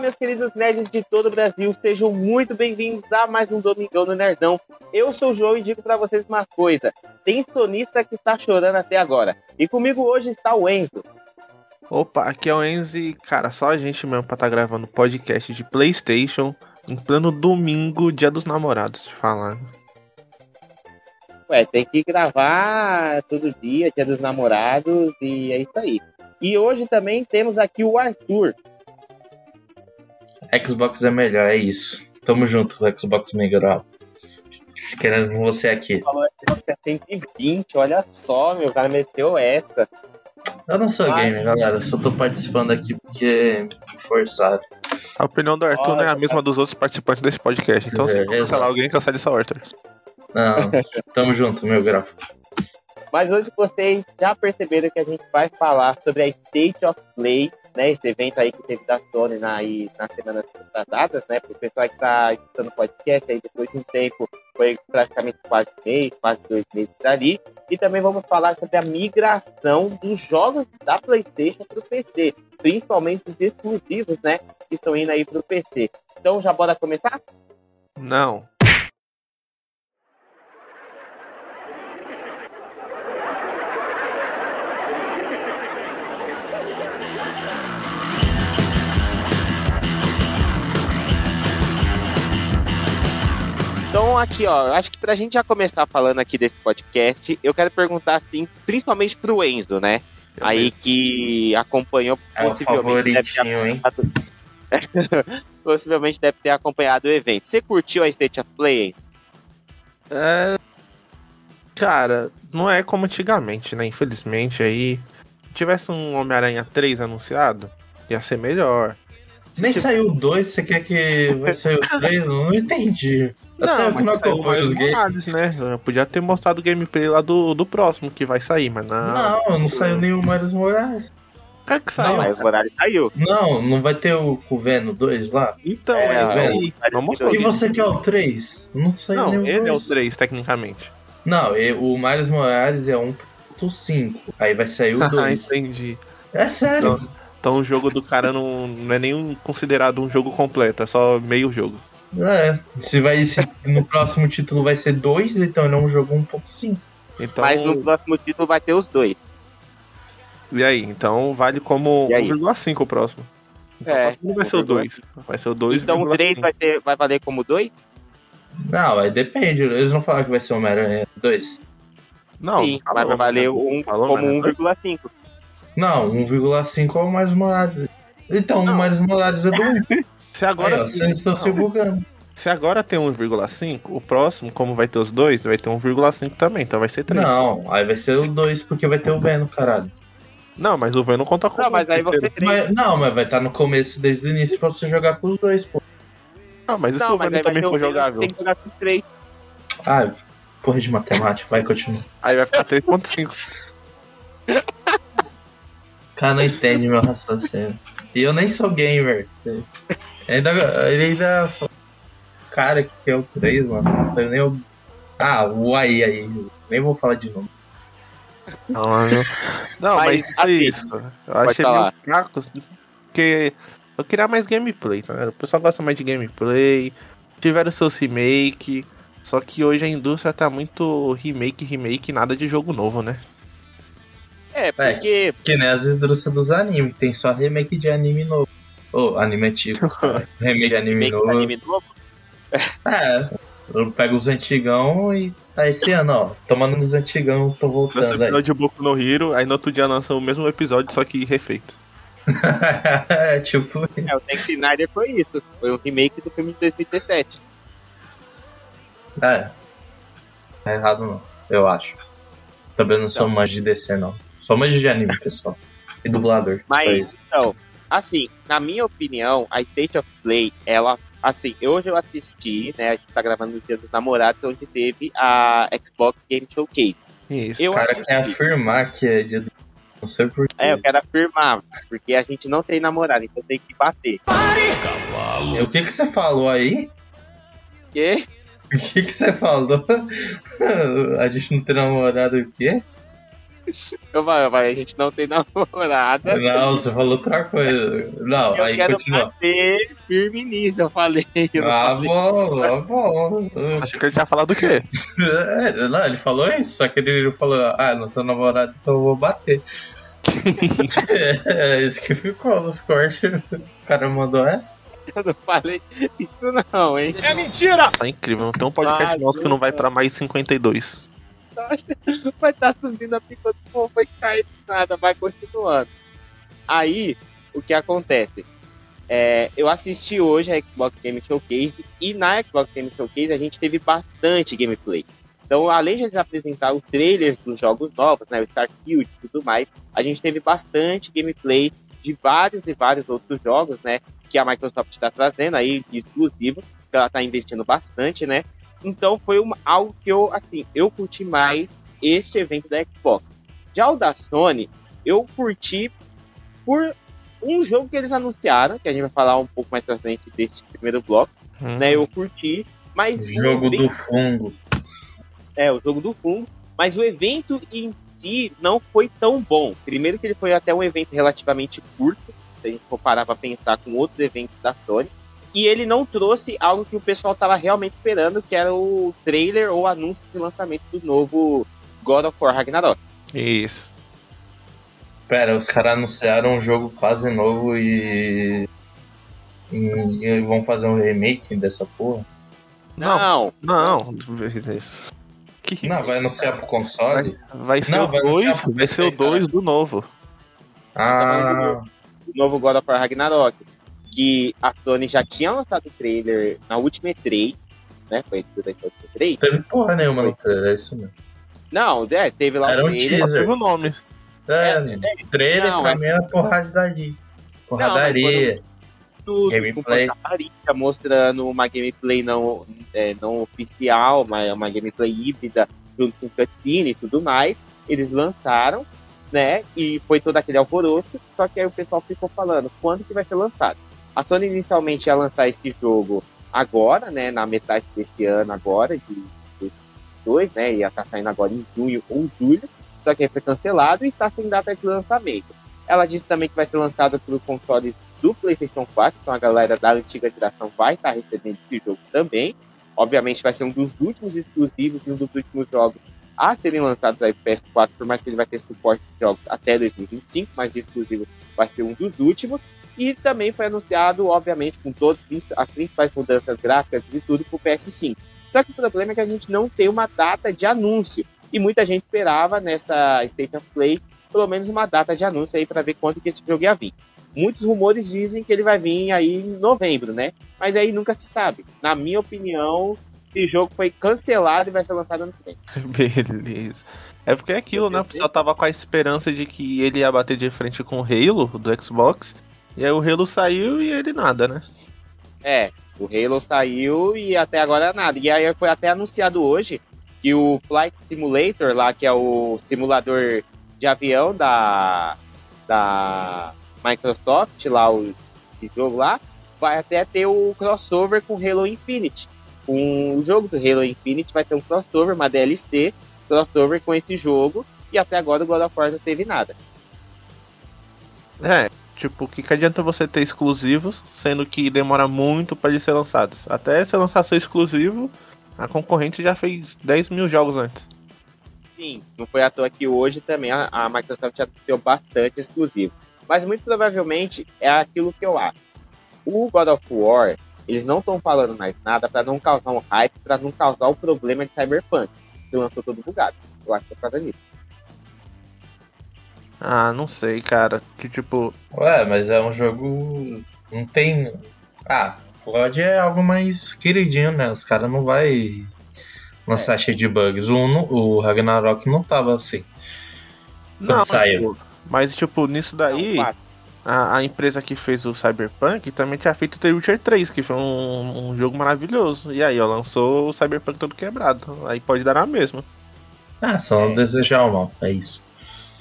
meus queridos nerds de todo o Brasil, sejam muito bem-vindos a mais um Domingão no Nerdão. Eu sou o João e digo para vocês uma coisa: tem sonista que está chorando até agora. E comigo hoje está o Enzo. Opa, aqui é o Enzo e, cara, só a gente mesmo pra estar tá gravando podcast de PlayStation em plano domingo, dia dos namorados, te falar. Ué, tem que gravar todo dia, dia dos namorados, e é isso aí. E hoje também temos aqui o Arthur. Xbox é melhor, é isso. Tamo junto, Xbox melhor. Querendo você aqui. Falou Xbox é 120, olha só, meu cara meteu essa. Eu não sou Ai, gamer, galera. Eu só tô participando aqui porque forçado. A opinião do Arthur não é a mesma dos outros participantes desse podcast. Então, se é, cancelar alguém, cancele essa Arthur. Não, tamo junto, meu grafo. Mas hoje vocês já perceberam que a gente vai falar sobre a State of Play né, esse evento aí que teve da Sony na, aí, nas semanas passadas, né, para o pessoal que está escutando podcast aí depois de um tempo, foi praticamente quase mês, quase dois meses ali, e também vamos falar sobre a migração dos jogos da PlayStation para o PC, principalmente os exclusivos, né, que estão indo aí para o PC. Então já bora começar? Não. Então, aqui, ó, acho que pra gente já começar falando aqui desse podcast, eu quero perguntar, assim, principalmente pro Enzo, né? Eu aí que acompanhou é possivelmente. Deve ter possivelmente deve ter acompanhado o evento. Você curtiu a State of Play? É. Cara, não é como antigamente, né? Infelizmente aí. Se tivesse um Homem-Aranha 3 anunciado, ia ser melhor. Nem tipo... saiu dois, você quer que vai sair o três? Não entendi. Não, mas não games. né? Eu podia ter mostrado o gameplay lá do, do próximo que vai sair, mas não. Não, não saiu nem o Miles Morales. Cara que saiu. Não, Miles Morales saiu. Não, não vai ter o, o Venom 2 lá? Então, é, é aí, não mostrou. E você quer o 3? Não saiu não, nem o ele 2. é o 3, tecnicamente. Não, o Miles Morales é 1.5. Aí vai sair o 2. Ah, entendi. É sério. Então, então o jogo do cara não, não é nem considerado um jogo completo, é só meio jogo. É, se vai se no próximo título vai ser 2, então não é um jogo 1.5. Então... Mas no próximo título vai ter os dois. E aí? Então vale como 1,5 o próximo. Então, é. Não vai ser o 2. Vai ser o 2. Então o 3 vai, ter, vai valer como 2? Não, aí depende. Eles não falaram que vai ser Homem-Aranha 2. Não, Sim, mas vai valer um, como 1,5. Não, 1,5 é o mais Morales. Então, o mais Morales é do 1. Se agora. Aí, ó, vocês estão se bugando. Se agora tem 1,5, o próximo, como vai ter os dois, vai ter 1,5 também, então vai ser 3. Não, aí vai ser o 2, porque vai ter o Venom, caralho. Não, mas o Venom conta com Não, mas aí você mas, Não, mas vai estar tá no começo desde o início pra você jogar com os dois, pô. Não, mas e se o Venom também for jogável? Tem que jogar com 3. Ah, porra de matemática, vai continuar. Aí vai ficar 3.5. cara não entende meu raciocínio. E eu nem sou gamer. Ainda, ele ainda. Cara, que, que é o 3, mano? Não sei nem o. Ah, o aí aí. Nem vou falar de novo. Não, não, não mas, mas foi isso. Eu achei meio fraco, porque eu queria mais gameplay, tá? O pessoal gosta mais de gameplay. Tiveram seus remake. Só que hoje a indústria tá muito remake, remake, nada de jogo novo, né? É, porque. É, que nem as indústrias dos animes, tem só remake de anime novo. Ou oh, anime antigo. remake anime remake novo. Anime novo? É, eu pego os antigão e tá esse ano, ó. Tomando nos antigão, tô voltando. Esse episódio de Boku no Hero, aí no outro dia lança o mesmo episódio, só que refeito. é, tipo. É, o Zack Snyder foi isso. Foi um remake do filme de 2017. É. Tá errado não, eu acho. Também não sou então. mais de DC, não. Só mais de anime, pessoal. E dublador. Mas, então, assim, na minha opinião, a State of Play, ela. Assim, hoje eu assisti, né? A gente tá gravando no Dia dos Namorados, onde teve a Xbox Game Showcase. Isso. Eu o cara quer afirmar que é dia do. Não sei porquê. É, eu quero afirmar, porque a gente não tem namorado, então tem que bater. Cavalo. O que que você falou aí? Quê? O que que você falou? a gente não tem namorado o quê? Eu falei, eu falei, a gente não tem namorada. Não, você falou outra coisa. Não, eu aí quero continua. bater firme nisso, eu falei. Eu Ah, falei. bom, ah, bom. Acho que ele tinha falado o quê? É, não, ele falou isso, só que ele falou, ah, não tô namorado, então eu vou bater. é, isso que ficou nos cortes. O cara mandou essa. Eu não falei isso não, hein? Tá incrível, não tem um podcast Ah, nosso que não vai pra mais 52. Vai estar subindo a pica do povo, vai cair nada, vai continuando. Aí, o que acontece? É, eu assisti hoje a Xbox Game Showcase e na Xbox Game Showcase a gente teve bastante gameplay. Então, além de apresentar os trailers dos jogos novos, né, o Starfield e tudo mais, a gente teve bastante gameplay de vários e vários outros jogos, né, que a Microsoft está trazendo aí, de exclusivos, que ela está investindo bastante, né. Então, foi uma, algo que eu, assim, eu curti mais este evento da Xbox. Já o da Sony, eu curti por um jogo que eles anunciaram, que a gente vai falar um pouco mais pra frente desse primeiro bloco, Hum. né? Eu curti, mas Jogo o do evento- fungo. é o jogo do fundo, mas o evento em si não foi tão bom. Primeiro que ele foi até um evento relativamente curto, se a gente for parar pra pensar com outros eventos da Sony, e ele não trouxe algo que o pessoal tava realmente esperando, que era o trailer ou anúncio de lançamento do novo God of War Ragnarok. Isso. Pera, os caras anunciaram um jogo quase novo e. e, e vão fazer um remake dessa porra? Não, Não. Que... Não, vai anunciar pro console? Vai ser Não, o vai 2, anunciar pro vai ser o PC, cara. 2 do novo. Ah, o novo God of War Ragnarok, que a Sony já tinha lançado o trailer na última E3, né? Foi durante a última E3. teve porra nenhuma no trailer, é isso mesmo. Não, é, teve lá Era o um trailer. Teaser. teve o nome. É, É, trailer não, pra é- mim era porradaria. Porradaria. tudo, Gameplay. com portaria, mostrando uma gameplay não, é, não oficial, uma, uma gameplay híbrida junto com cutscene e tudo mais. Eles lançaram, né? E foi todo aquele alvoroço, só que aí o pessoal ficou falando quando que vai ser lançado. A Sony inicialmente ia lançar esse jogo agora, né? Na metade desse ano agora, de 2022, né? Ia estar saindo agora em junho ou julho, só que aí foi cancelado e está sem data de lançamento. Ela disse também que vai ser lançado para o console do PlayStation 4, então a galera da antiga geração vai estar recebendo esse jogo também. Obviamente vai ser um dos últimos exclusivos e um dos últimos jogos a serem lançados aí pro PS4, por mais que ele vai ter suporte de jogos até 2025, mas de exclusivo vai ser um dos últimos. E também foi anunciado, obviamente, com todas as principais mudanças gráficas e tudo pro PS5. Só que o problema é que a gente não tem uma data de anúncio. E muita gente esperava nessa State of Play pelo menos uma data de anúncio aí para ver quando que esse jogo ia vir. Muitos rumores dizem que ele vai vir aí em novembro, né? Mas aí nunca se sabe. Na minha opinião, esse jogo foi cancelado e vai ser lançado ano que vem. Beleza. É porque é aquilo, né? O pessoal tava com a esperança de que ele ia bater de frente com o Halo do Xbox. E aí o Halo saiu e ele nada, né? É, o Halo saiu e até agora nada. E aí foi até anunciado hoje que o Flight Simulator, lá que é o simulador de avião da, da Microsoft, lá o jogo lá, vai até ter o crossover com Halo Infinite. Com o jogo do Halo Infinite vai ter um crossover, uma DLC, crossover com esse jogo. E até agora o God of War não teve nada. É, tipo, o que, que adianta você ter exclusivos, sendo que demora muito para eles ser lançados? Até se lançar seu exclusivo, a concorrente já fez 10 mil jogos antes. Sim, não foi à toa que hoje também a, a Microsoft anunciou bastante exclusivo. Mas muito provavelmente é aquilo que eu acho. O God of War, eles não estão falando mais nada para não causar um hype, para não causar o problema de Cyberpunk, que lançou todo bugado. Eu acho que é por causa disso. Ah, não sei, cara. Que tipo, Ué, mas é um jogo. Não tem. Ah, pode é algo mais queridinho, né? Os caras não vai lançar cheio de bugs. O, Uno- o Ragnarok não tava assim. não, saiu. tipo, mas tipo, nisso daí, Não, quatro. a, a empresa que fez o Cyberpunk também tinha feito o The Witcher 3, que foi um, um jogo maravilhoso. E aí, ó, lançou o Cyberpunk todo quebrado. Aí pode dar na mesma. Ah, só É. desejar o mal. É isso.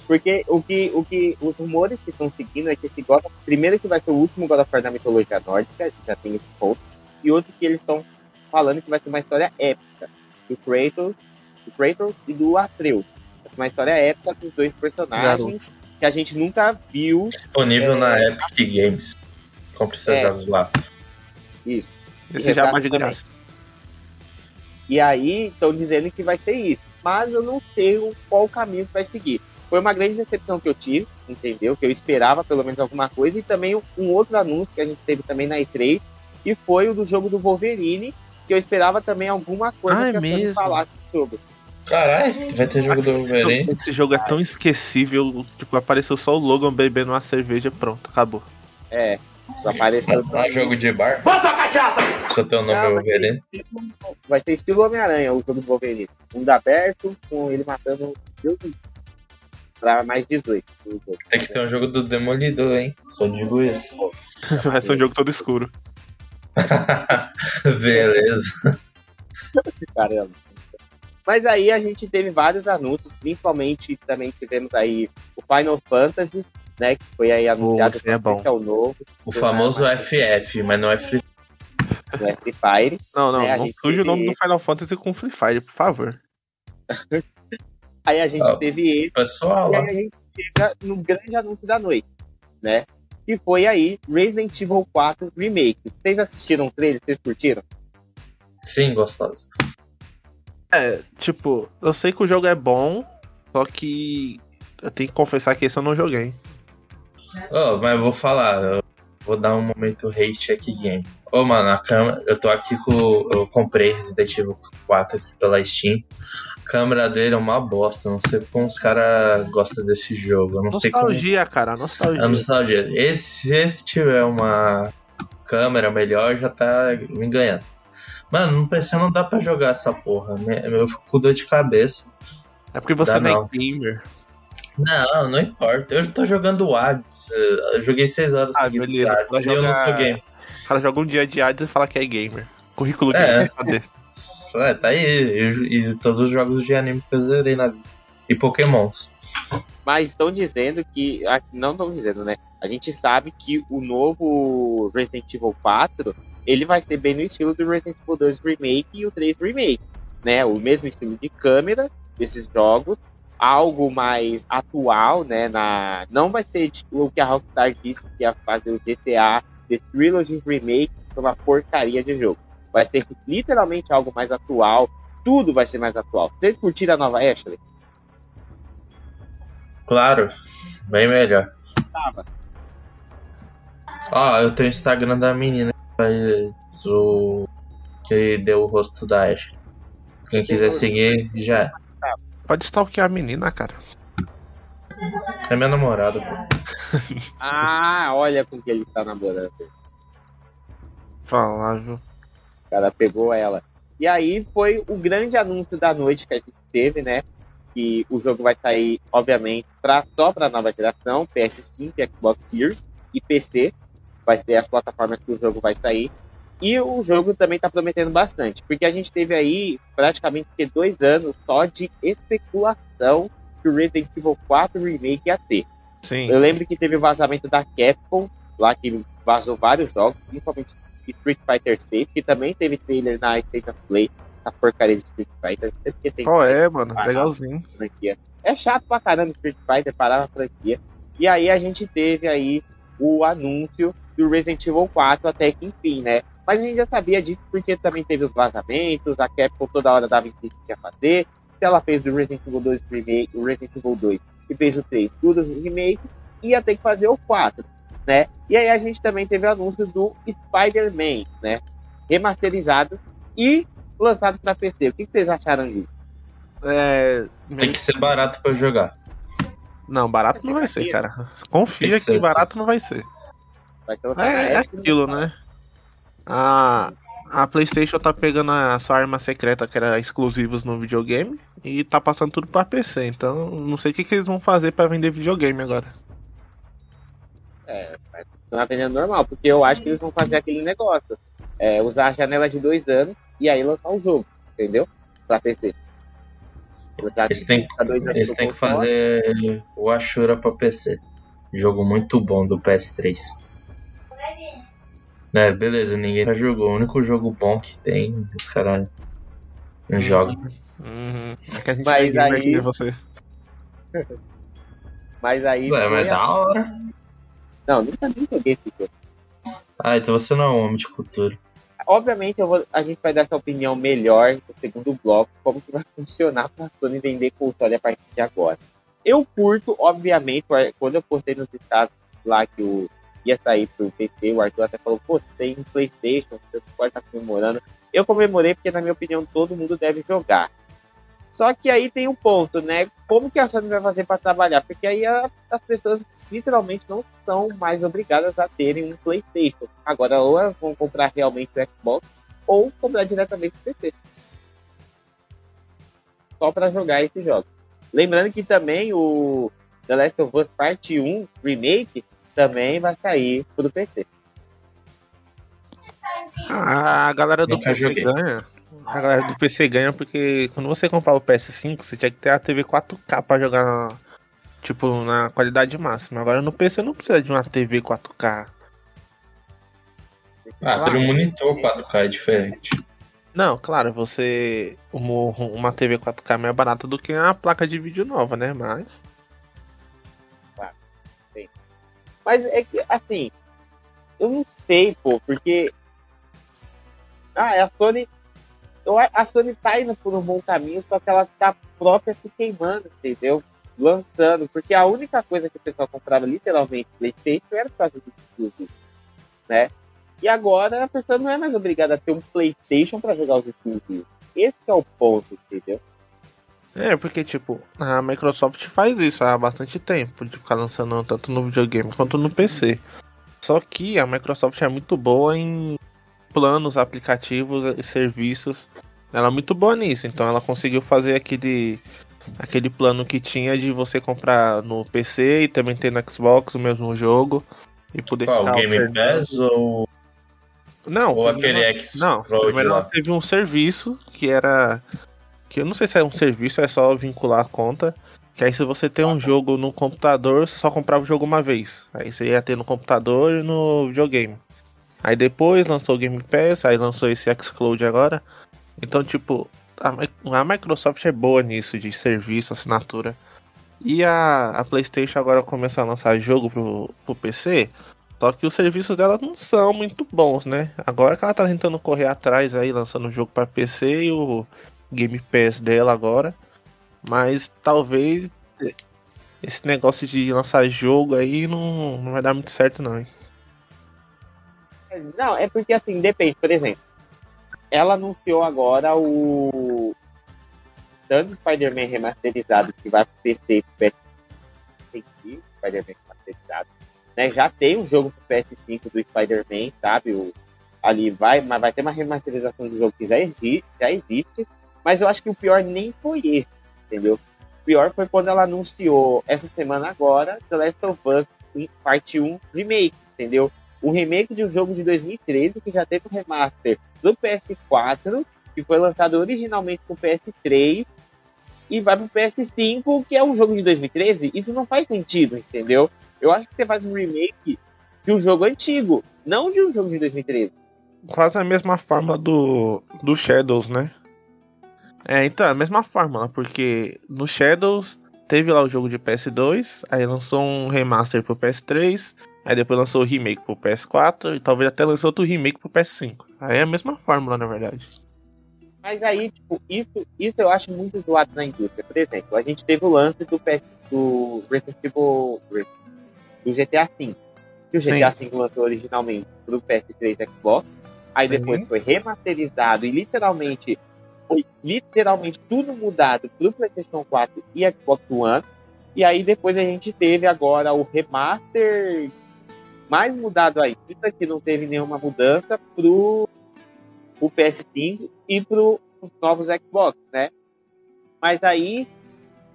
Porque o que, o que os rumores que estão seguindo é que esse God of, primeiro que vai ser o último God of War da mitologia nórdica, já tem esse ponto, e outro que eles estão falando que vai ser uma história épica do Kratos, do Kratos e do Atreus. uma história épica com os dois personagens Garoto. que a gente nunca viu. Disponível é... na Epic Games. Compre seus é. jogos lá. Isso. Esse já é de graça. E aí estão dizendo que vai ser isso. Mas eu não sei qual caminho que vai seguir. Foi uma grande decepção que eu tive, entendeu? Que eu esperava pelo menos alguma coisa. E também um outro anúncio que a gente teve também na E3, que foi o do jogo do Wolverine, que eu esperava também alguma coisa ah, que a Sony falasse sobre. Caralho, vai ter jogo do Wolverine. Esse jogo é tão esquecível, tipo, apareceu só o Logan bebendo uma cerveja, pronto, acabou. É, só apareceu. Não é jogo de bar? Bota a cachaça! Só tem o nome Não, Wolverine. Vai ser estilo Homem-Aranha, o jogo do Wolverine. Mundo aberto, com ele matando Deus pra mais 18. Tem que ter um jogo do Demolidor, hein? Só digo isso. Vai ser um jogo todo escuro. Beleza. Caramba. Mas aí a gente teve vários anúncios, principalmente também tivemos aí o Final Fantasy, né? Que foi aí anunciado oh, é bom. é o novo. O famoso FF, mas não é Free Não é Free Fire. Não, não, né? não surge o nome do Final Fantasy com Free Fire, por favor. aí a gente oh, teve ele. Pessoal, e aí a gente chega no grande anúncio da noite, né? que foi aí Resident Evil 4 Remake. Vocês assistiram o trailer? Vocês curtiram? Sim, gostoso. É, tipo, eu sei que o jogo é bom, só que eu tenho que confessar que esse eu não joguei. Oh, mas eu vou falar, eu vou dar um momento hate aqui game. Ô, mano, a câmera, eu tô aqui com. Eu comprei Resident Evil 4 aqui pela Steam câmera dele é uma bosta. Não sei como os caras gostam desse jogo. Eu não nostalgia, sei como... cara, nostalgia. É nostalgia. Esse, se esse tiver uma câmera melhor, já tá me ganhando. Mano, no PC não dá pra jogar essa porra. Eu fico com dor de cabeça. É porque você dá, não é gamer. Não, não importa. Eu tô jogando Hades. Eu joguei 6 horas ah, beleza. Hades, eu não sou gamer. O cara joga um dia de Hades e fala que é gamer. Currículo é. gamer, cadê? É, tá aí. E, e, todos os jogos de anime que eu zerei na vida. E Pokémons. Mas estão dizendo que. Não estão dizendo, né? A gente sabe que o novo Resident Evil 4 ele vai ser bem no estilo do Resident Evil 2 Remake e o 3 Remake. Né? O mesmo estilo de câmera desses jogos, algo mais atual, né? Na... Não vai ser tipo, o que a Rockstar disse que ia fazer o GTA The Trilogy Remake, uma porcaria de jogo vai ser literalmente algo mais atual. Tudo vai ser mais atual. Vocês curtiram a nova Ashley? Claro, bem melhor. Tava. Ó, eu tenho o Instagram da menina o que deu o rosto da Ashley. Quem quiser seguir, já é. Pode stalkear a menina, cara. É minha namorada, pô. ah, olha com que ele tá namorando. Falar, viu? O cara pegou ela. E aí foi o grande anúncio da noite que a gente teve, né? Que o jogo vai sair, obviamente, pra, só para nova geração, PS5, Xbox Series e PC. Vai ser as plataformas que o jogo vai sair. E o jogo também está prometendo bastante, porque a gente teve aí praticamente dois anos só de especulação que o Resident Evil 4 Remake ia ter. Sim. Eu lembro que teve o vazamento da Capcom, lá que vazou vários jogos, principalmente Street Fighter 6, que também teve trailer na State of Play, a porcaria de Street Fighter. Tem oh, é, mano, legalzinho. Franquia. É chato pra caramba Street Fighter parar na franquia. E aí a gente teve aí o anúncio do Resident Evil 4 até que enfim, né? Mas a gente já sabia disso porque também teve os vazamentos, a Capcom toda hora dava em que ia fazer. Se ela fez o Resident Evil 2 remake, o Resident Evil 2 e fez o 3, tudo remake, ia ter que fazer o 4 né? E aí a gente também teve o anúncio do Spider-Man, né? Remasterizado e lançado para PC. O que, vocês acharam disso? É, Tem que ser barato para jogar. Não, barato não vai ser, cara. Confia que, que barato não vai ser. Vai é, é aquilo, né? A, a PlayStation tá pegando a sua arma secreta, que era exclusivos no videogame, e tá passando tudo para PC. Então, não sei o que, que eles vão fazer para vender videogame agora. É, vai continuar vendendo normal, porque eu acho que eles vão fazer aquele negócio. É, usar a janela de dois anos e aí lançar o jogo, entendeu? Pra PC. Eles têm, eles têm que fazer o Ashura pra PC. Jogo muito bom do PS3. É, beleza, ninguém já jogou. O único jogo bom que tem, os caras não jogam. Uhum. É que a gente Mas aí... você. mas aí. Ué, mas é da hora. Não, nunca nem joguei esse jogo. Ah, então você não é um homem de cultura. Obviamente, vou, a gente vai dar essa opinião melhor no segundo bloco, como que vai funcionar para a Sony vender console a partir de agora. Eu curto, obviamente, quando eu postei nos estados lá que o, ia sair pro PC, o Arthur até falou, pô, tem um Playstation, você pode estar comemorando. Eu comemorei porque, na minha opinião, todo mundo deve jogar. Só que aí tem um ponto, né? Como que a Sony vai fazer para trabalhar? Porque aí a, as pessoas literalmente não são mais obrigadas a terem um PlayStation. Agora, ou elas vão comprar realmente o Xbox, ou comprar diretamente o PC. Só para jogar esses jogos. Lembrando que também o The Last of Us Part 1 Remake também vai sair pro PC. A galera do PC joguei. ganha. A galera do PC ganha porque quando você comprar o PS5, você tinha que ter a TV 4K pra jogar tipo na qualidade máxima. Agora no PC não precisa de uma TV 4K. Ah, ter um monitor 4K é diferente. Não, claro, você. Uma TV 4K é mais barata do que uma placa de vídeo nova, né? Mas. Mas é que, assim. Eu não sei, pô, porque. Ah, a Sony. A Sony tá indo por um bom caminho, só que ela tá própria se queimando, entendeu? Lançando, porque a única coisa que o pessoal comprava literalmente PlayStation era por causa do né? E agora a pessoa não é mais obrigada a ter um PlayStation para jogar os exclusivos. Esse é o ponto, entendeu? É, porque, tipo, a Microsoft faz isso há bastante tempo, de ficar lançando tanto no videogame quanto no PC. Só que a Microsoft é muito boa em planos, aplicativos e serviços. Ela é muito boa nisso, então ela conseguiu fazer aquele, aquele plano que tinha de você comprar no PC e também ter no Xbox o mesmo jogo. E poder Qual, o Game Pass ou não. Ou aquele X. Não, primeiro ela teve um serviço que era. Que eu não sei se é um serviço, é só vincular a conta. Que aí se você tem um jogo no computador, você só comprava o jogo uma vez. Aí você ia ter no computador e no videogame. Aí depois lançou o Game Pass, aí lançou esse Xcloud agora. Então, tipo, a, a Microsoft é boa nisso, de serviço, assinatura. E a, a PlayStation agora começa a lançar jogo pro, pro PC. Só que os serviços dela não são muito bons, né? Agora que ela tá tentando correr atrás aí, lançando jogo para PC e o Game Pass dela agora. Mas talvez esse negócio de lançar jogo aí não, não vai dar muito certo não. Hein? Não, é porque assim, depende, por exemplo. Ela anunciou agora o tanto Spider-Man remasterizado que vai pro PC e pro PS5, Spider-Man remasterizado né? Já tem um jogo pro PS5 do Spider-Man, sabe? O, ali vai, mas vai ter uma remasterização do jogo que já existe, já existe. Mas eu acho que o pior nem foi esse, entendeu? O pior foi quando ela anunciou essa semana agora The Last of Us Parte 1 Remake, entendeu? Um remake de um jogo de 2013 que já teve um remaster do PS4, que foi lançado originalmente com o PS3 e vai pro PS5, que é um jogo de 2013. Isso não faz sentido, entendeu? Eu acho que você faz um remake de um jogo antigo, não de um jogo de 2013. Quase a mesma forma do, do Shadows, né? É, então, é a mesma fórmula, porque no Shadows teve lá o jogo de PS2, aí lançou um remaster pro PS3, aí depois lançou o remake pro PS4 e talvez até lançou outro remake pro PS5. Aí é a mesma fórmula, na verdade. Mas aí, tipo, isso, isso eu acho muito zoado na indústria. Por exemplo, a gente teve o lance do PS do Resident Evil do GTA V. Que o GTA Sim. V lançou originalmente pro PS3 e Xbox. Aí Sim. depois foi remasterizado e literalmente foi literalmente tudo mudado pro PlayStation 4 e Xbox One. E aí depois a gente teve agora o remaster mais mudado ainda, que não teve nenhuma mudança pro o PS5 e pro os novos Xbox, né? Mas aí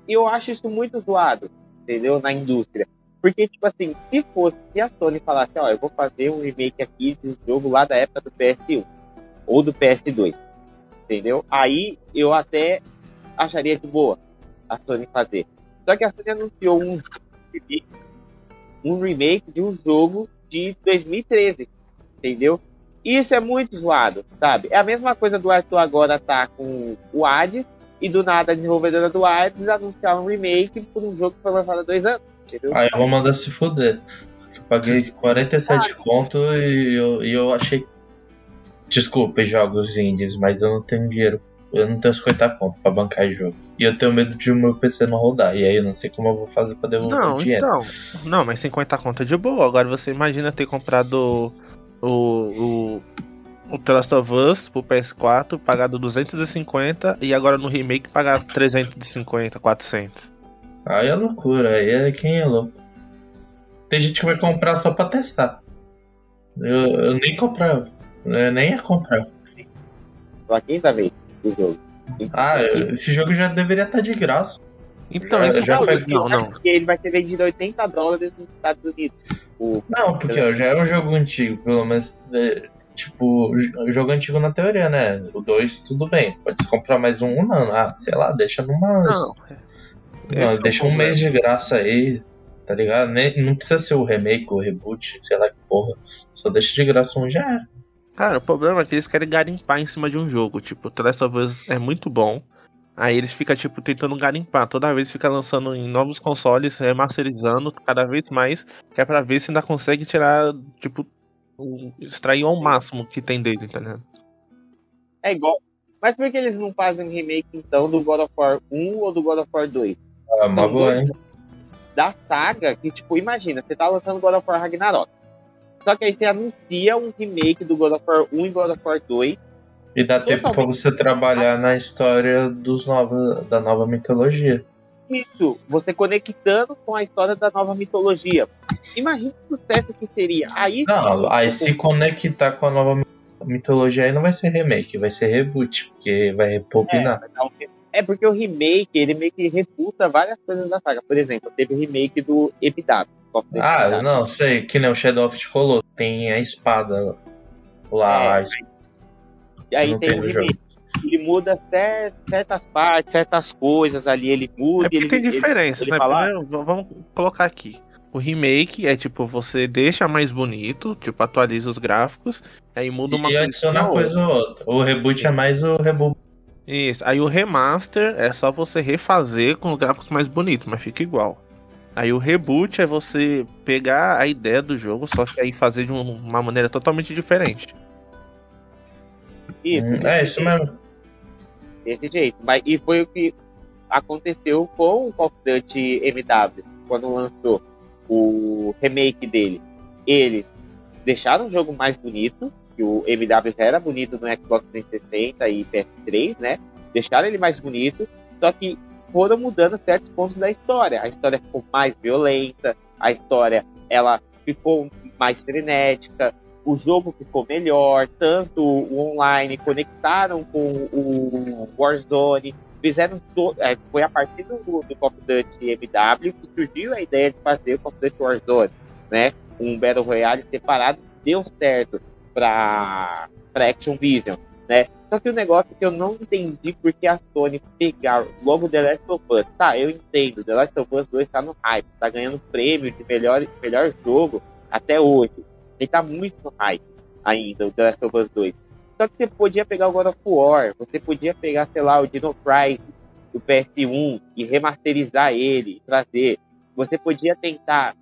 eu acho isso muito zoado, entendeu? Na indústria. Porque, tipo assim, se fosse, se a Sony falasse, ó, eu vou fazer um remake aqui de um jogo lá da época do PS1 ou do PS2, entendeu? Aí eu até acharia de boa a Sony fazer. Só que a Sony anunciou um remake, um remake de um jogo de 2013, entendeu? Isso é muito zoado, sabe? É a mesma coisa do Arthur agora tá com o Hades e do nada a desenvolvedora do Hades anunciar um remake por um jogo que foi lançado há dois anos. Entendeu? Aí eu vou mandar se foder. Eu paguei 47 ah, conto e eu, e eu achei. Desculpe, jogos indies, mas eu não tenho dinheiro. Eu não tenho 50 conto pra bancar jogo. E eu tenho medo de o meu PC não rodar. E aí eu não sei como eu vou fazer pra devolver não, o dinheiro. Então, não, mas 50 conto é de boa. Agora você imagina ter comprado o, o, o The Last of Us pro PS4, pagado 250 e agora no remake pagar 350, 400. Aí é loucura, aí é quem é louco. Tem gente que vai comprar só pra testar. Eu, eu nem comprar, eu nem ia comprar. Só quinta vez do jogo. Ah, esse jogo já deveria estar de graça. Então, já, já não, foi. Não, não. Porque ele vai ser vendido a 80 dólares nos Estados Unidos. O... Não, porque ó, já é um jogo antigo, pelo menos. É, tipo, jogo antigo na teoria, né? O 2, tudo bem. Pode se comprar mais um, não. Ah, sei lá, deixa numa. Não. não deixa é um mês de graça aí, tá ligado? Nem, não precisa ser o remake, o reboot, sei lá que porra. Só deixa de graça um já era. Cara, o problema é que eles querem garimpar em cima de um jogo. Tipo, The Last of Us é muito bom. Aí eles ficam, tipo, tentando garimpar. Toda vez fica lançando em novos consoles, remasterizando cada vez mais. Que é pra ver se ainda consegue tirar, tipo, extrair ao máximo que tem dele, tá ligado? É igual. Mas por que eles não fazem um remake, então, do God of War 1 ou do God of War 2? Ah, uma boa, hein? Da saga, que, tipo, imagina, você tá lançando God of War Ragnarok. Só que aí você anuncia um remake do God of War 1 e God of War 2. E dá tempo pra você trabalhar na história dos novos, da nova mitologia. Isso, você conectando com a história da nova mitologia. Imagina o sucesso que seria. Aí, não, aí se conectar com a nova mitologia aí não vai ser remake, vai ser reboot, porque vai rebobinar. É, é, porque o remake, ele meio que refuta várias coisas da saga. Por exemplo, teve o remake do Ah, não, sei, que nem o Shadow of the Colossus. Tem a espada lá. É, e aí tem, o jogo. Ele muda certas partes, certas coisas ali, ele muda. É ele, tem diferença, né? Primeiro, vamos colocar aqui. O remake é tipo, você deixa mais bonito, tipo, atualiza os gráficos, aí muda uma e coisa. E adiciona coisa ou outra. O reboot é mais o reboot. Isso, aí o remaster é só você refazer com os gráficos mais bonitos, mas fica igual. Aí o reboot é você pegar a ideia do jogo, só que aí fazer de uma maneira totalmente diferente. Isso, hum, é isso mesmo. Desse jeito. Mas, e foi o que aconteceu com o Call of Duty MW, quando lançou o remake dele. Eles deixaram o jogo mais bonito, que o MW já era bonito no Xbox 360 e PS3, né? Deixaram ele mais bonito, só que foram mudando certos pontos da história. A história ficou mais violenta, a história ela ficou mais frenética, o jogo ficou melhor, tanto o online conectaram com o Warzone, fizeram é, foi a partir do, do Call of Duty MW que surgiu a ideia de fazer o Call of Duty Warzone, né? Um Battle Royale separado, deu certo para para Action Vision, né? Só que o negócio é que eu não entendi porque a Sony pegar logo The Last of Us. Tá, eu entendo. The Last of Us 2 tá no hype. Tá ganhando prêmio de melhor, melhor jogo até hoje. Ele tá muito no hype ainda, o The Last of Us 2. Só que você podia pegar o God of War. Você podia pegar, sei lá, o Dino Crisis do PS1 e remasterizar ele, trazer. Você podia tentar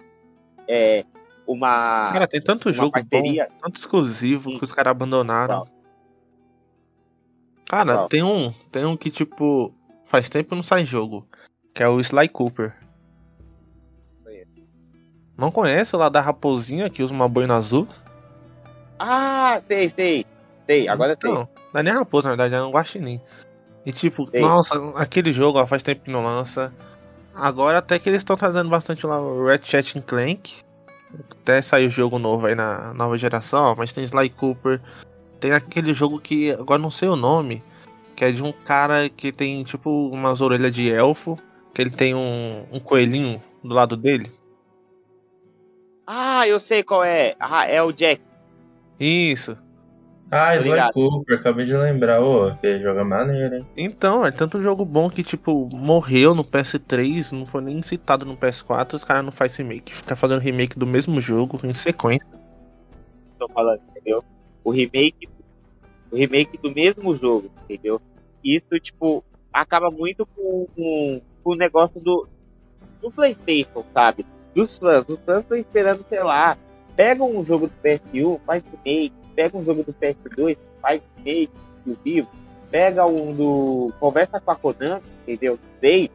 é, uma. Cara, tem tanto jogo parceria. bom, tanto exclusivo que os caras abandonaram. Não. Cara, tem um, tem um que tipo faz tempo não sai jogo, que é o Sly Cooper. Não conhece lá da raposinha que usa uma boina azul? Ah, sei, sei. Sei, agora sei. Não, não é nem raposa, na verdade, é um guaxinim. E tipo, sei. nossa, aquele jogo ó, faz tempo que não lança. Agora até que eles estão trazendo bastante lá o Red Chat Clank. Até saiu jogo novo aí na nova geração, ó, mas tem Sly Cooper, tem aquele jogo que agora não sei o nome, que é de um cara que tem tipo umas orelhas de elfo, que ele tem um, um coelhinho do lado dele. Ah, eu sei qual é. Ah, é o Jack. Isso. Ah, Sly Cooper, acabei de lembrar. Ô, oh, que joga maneiro, hein? Então, é tanto jogo bom que, tipo, morreu no PS3, não foi nem citado no PS4, os caras não fazem remake. Fica fazendo remake do mesmo jogo em sequência. Tô falando, entendeu? o remake, remake do mesmo jogo, entendeu? Isso, tipo, acaba muito com, com, com o negócio do, do PlayStation, sabe? Dos fãs. Os fãs estão esperando, sei lá, pega um jogo do PS1, faz remake, pega um jogo do PS2, faz remake, exclusivo, pega um do. Conversa com a Konami, entendeu? Sei,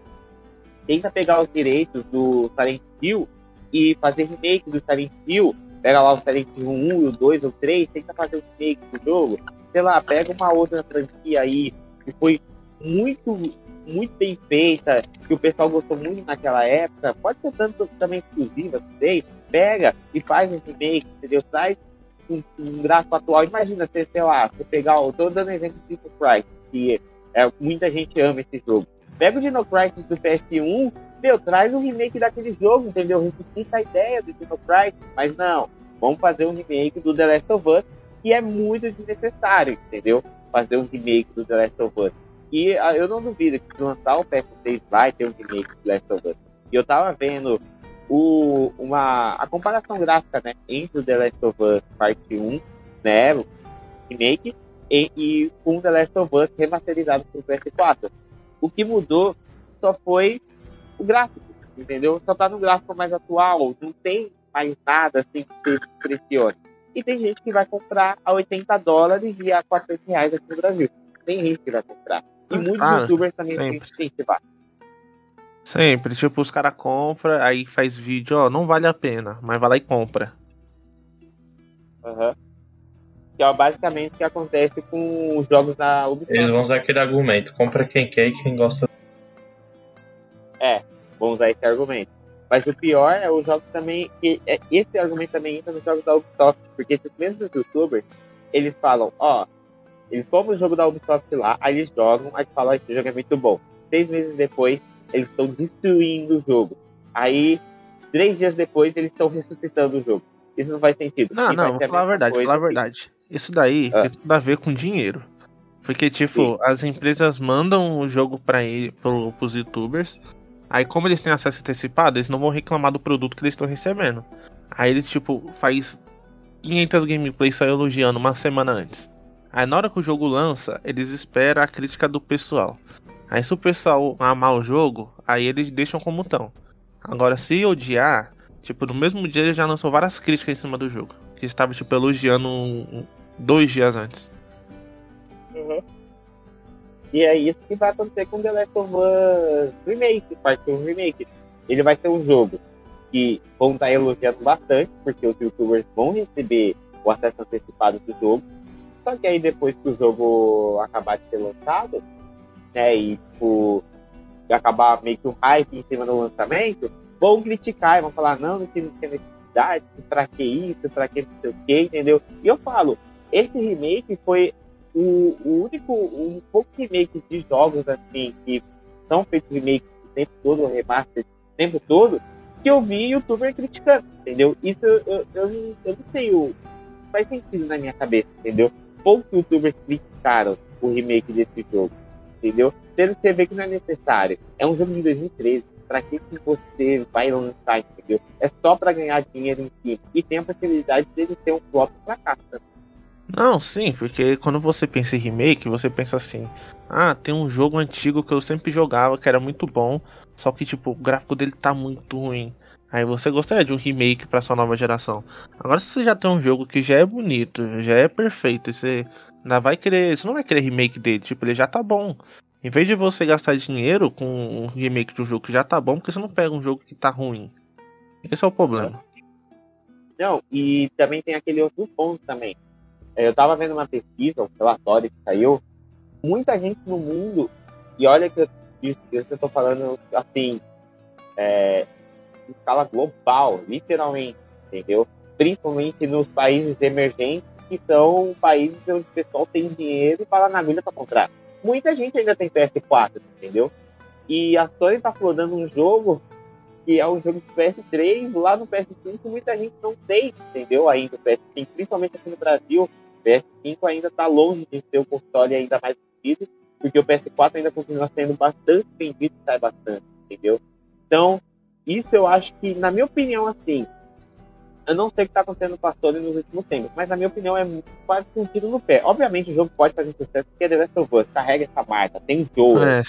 tenta pegar os direitos do Silent Hill e fazer remake do Silent Hill. Pega lá o Silent Hill 1, o 2, o 3, tenta fazer um remake do jogo. Sei lá, pega uma outra franquia aí que foi muito, muito bem feita, que o pessoal gostou muito naquela época. Pode ser tanto também exclusiva, sei. Pega e faz um remake, entendeu? Traz um, um gráfico atual. Imagina, você, sei lá, você pegar, eu tô dando exemplo de Dino Crisis, que é, muita gente ama esse jogo. Pega o Dino Crisis do PS1, meu, traz um remake daquele jogo, entendeu? Ressuscita a ideia do Dino Crisis, mas não, vamos fazer um remake do The Last of Us, que é muito desnecessário, entendeu? Fazer um remake do The Last of Us. E ah, eu não duvido que se lançar o PS6 vai ter um remake do The Last of Us. E eu tava vendo o, uma, a comparação gráfica né, entre o The Last of Us Parte 1, né, o remake, e, e com The Last of Us remasterizado para o PS4. O que mudou só foi o gráfico, entendeu? Só tá no gráfico mais atual, não tem mais nada assim que se impressione. E tem gente que vai comprar a 80 dólares e a 400 reais aqui no Brasil. Tem gente que vai comprar. E ah, muitos ah, youtubers também sempre. têm incentivar. Sempre, tipo, os caras compram, aí faz vídeo, ó, não vale a pena, mas vai lá e compra. Aham. Uhum. Que é basicamente o que acontece com os jogos da Ubisoft. Eles vão usar aquele argumento, compra quem quer e quem gosta. É, vão usar esse argumento. Mas o pior é os jogos também. Que, é, esse argumento também entra nos jogos da Ubisoft, porque esses mesmos youtubers, eles falam, ó, eles compram o jogo da Ubisoft lá, aí eles jogam, aí falam, esse jogo é muito bom. Seis meses depois, eles estão destruindo o jogo. Aí, três dias depois, eles estão ressuscitando o jogo. Isso não faz sentido. Não, não, vou falar a verdade, falar a verdade. Isso daí ah. tem tudo a ver com dinheiro. Porque, tipo, Sim. as empresas mandam o jogo para pro, pros youtubers. Aí, como eles têm acesso antecipado, eles não vão reclamar do produto que eles estão recebendo. Aí, ele, tipo, faz 500 gameplays só elogiando uma semana antes. Aí, na hora que o jogo lança, eles esperam a crítica do pessoal. Aí se o pessoal amar o jogo, aí eles deixam como estão. Agora se odiar, tipo, no mesmo dia ele já lançou várias críticas em cima do jogo. Que estava tipo elogiando dois dias antes. Uhum. E é isso que vai acontecer com The Last of Us Remake, vai ser um remake. Ele vai ser um jogo que vão estar elogiando bastante, porque os youtubers vão receber o acesso antecipado do jogo. Só que aí depois que o jogo acabar de ser lançado, né, e tipo, acabar meio que um hype em cima do lançamento, vão criticar e vão falar, não, não tem, necessidade, pra que isso, pra que não sei o que, entendeu? E eu falo, esse remake foi o, o único, um pouco remake de jogos assim, que são feitos remakes o tempo todo, remaster o tempo todo, que eu vi youtuber criticando, entendeu? Isso eu, eu, eu, eu não sei, o, faz sentido na minha cabeça, entendeu? Poucos youtubers criticaram o remake desse jogo entendeu? Sendo que você vê que não é necessário. É um jogo de 2013. Pra que, que você vai lançar, entendeu? É só para ganhar dinheiro em si. E tem a possibilidade dele ter um flop fracasso. Não, sim, porque quando você pensa em remake, você pensa assim: ah, tem um jogo antigo que eu sempre jogava que era muito bom, só que tipo, o gráfico dele tá muito ruim. Aí você gostaria de um remake para sua nova geração. Agora, se você já tem um jogo que já é bonito, já é perfeito, você Ainda vai querer. Você não vai querer remake dele, tipo, ele já tá bom. Em vez de você gastar dinheiro com um remake de um jogo que já tá bom, porque você não pega um jogo que tá ruim. Esse é o problema. Não, e também tem aquele outro ponto também. É, eu tava vendo uma pesquisa, um relatório que saiu. Muita gente no mundo, e olha que eu, eu tô falando assim, é, em escala global, literalmente, entendeu? Principalmente nos países emergentes que são países onde o pessoal tem dinheiro para na agulha para comprar. Muita gente ainda tem PS4, entendeu? E a Sony está flodando um jogo que é um jogo de PS3, lá no PS5 muita gente não tem, entendeu? Ainda o PS5, principalmente aqui no Brasil, PS5 ainda está longe de ser o console ainda mais vendido, porque o PS4 ainda continua sendo bastante vendido e sai bastante, entendeu? Então, isso eu acho que, na minha opinião, assim, Eu não sei o que está acontecendo com a Sony nos últimos tempos, mas na minha opinião é quase um tiro no pé. Obviamente o jogo pode fazer sucesso porque é The Last of Us, carrega essa marca, tem jogo. É?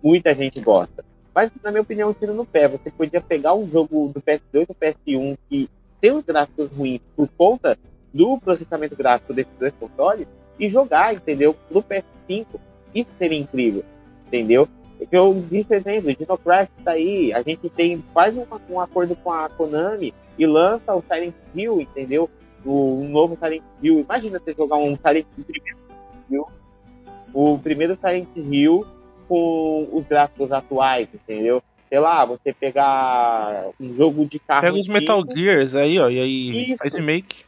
Muita gente gosta. Mas, na minha opinião, é um tiro no pé. Você podia pegar um jogo do PS2 ou PS1 que tem os gráficos ruins por conta do processamento gráfico desses dois consoles e jogar, entendeu? No PS5. Isso seria incrível, entendeu? Eu disse exemplo, Dinocraft tá aí, a gente tem faz um, um, acordo com a Konami e lança o Silent Hill, entendeu? O um novo Silent Hill. Imagina você jogar um Silent Hill, o primeiro Silent Hill com os gráficos atuais, entendeu? Sei lá, você pegar um jogo de carro. Pega os Metal Gears aí, ó, e aí Isso. faz remake.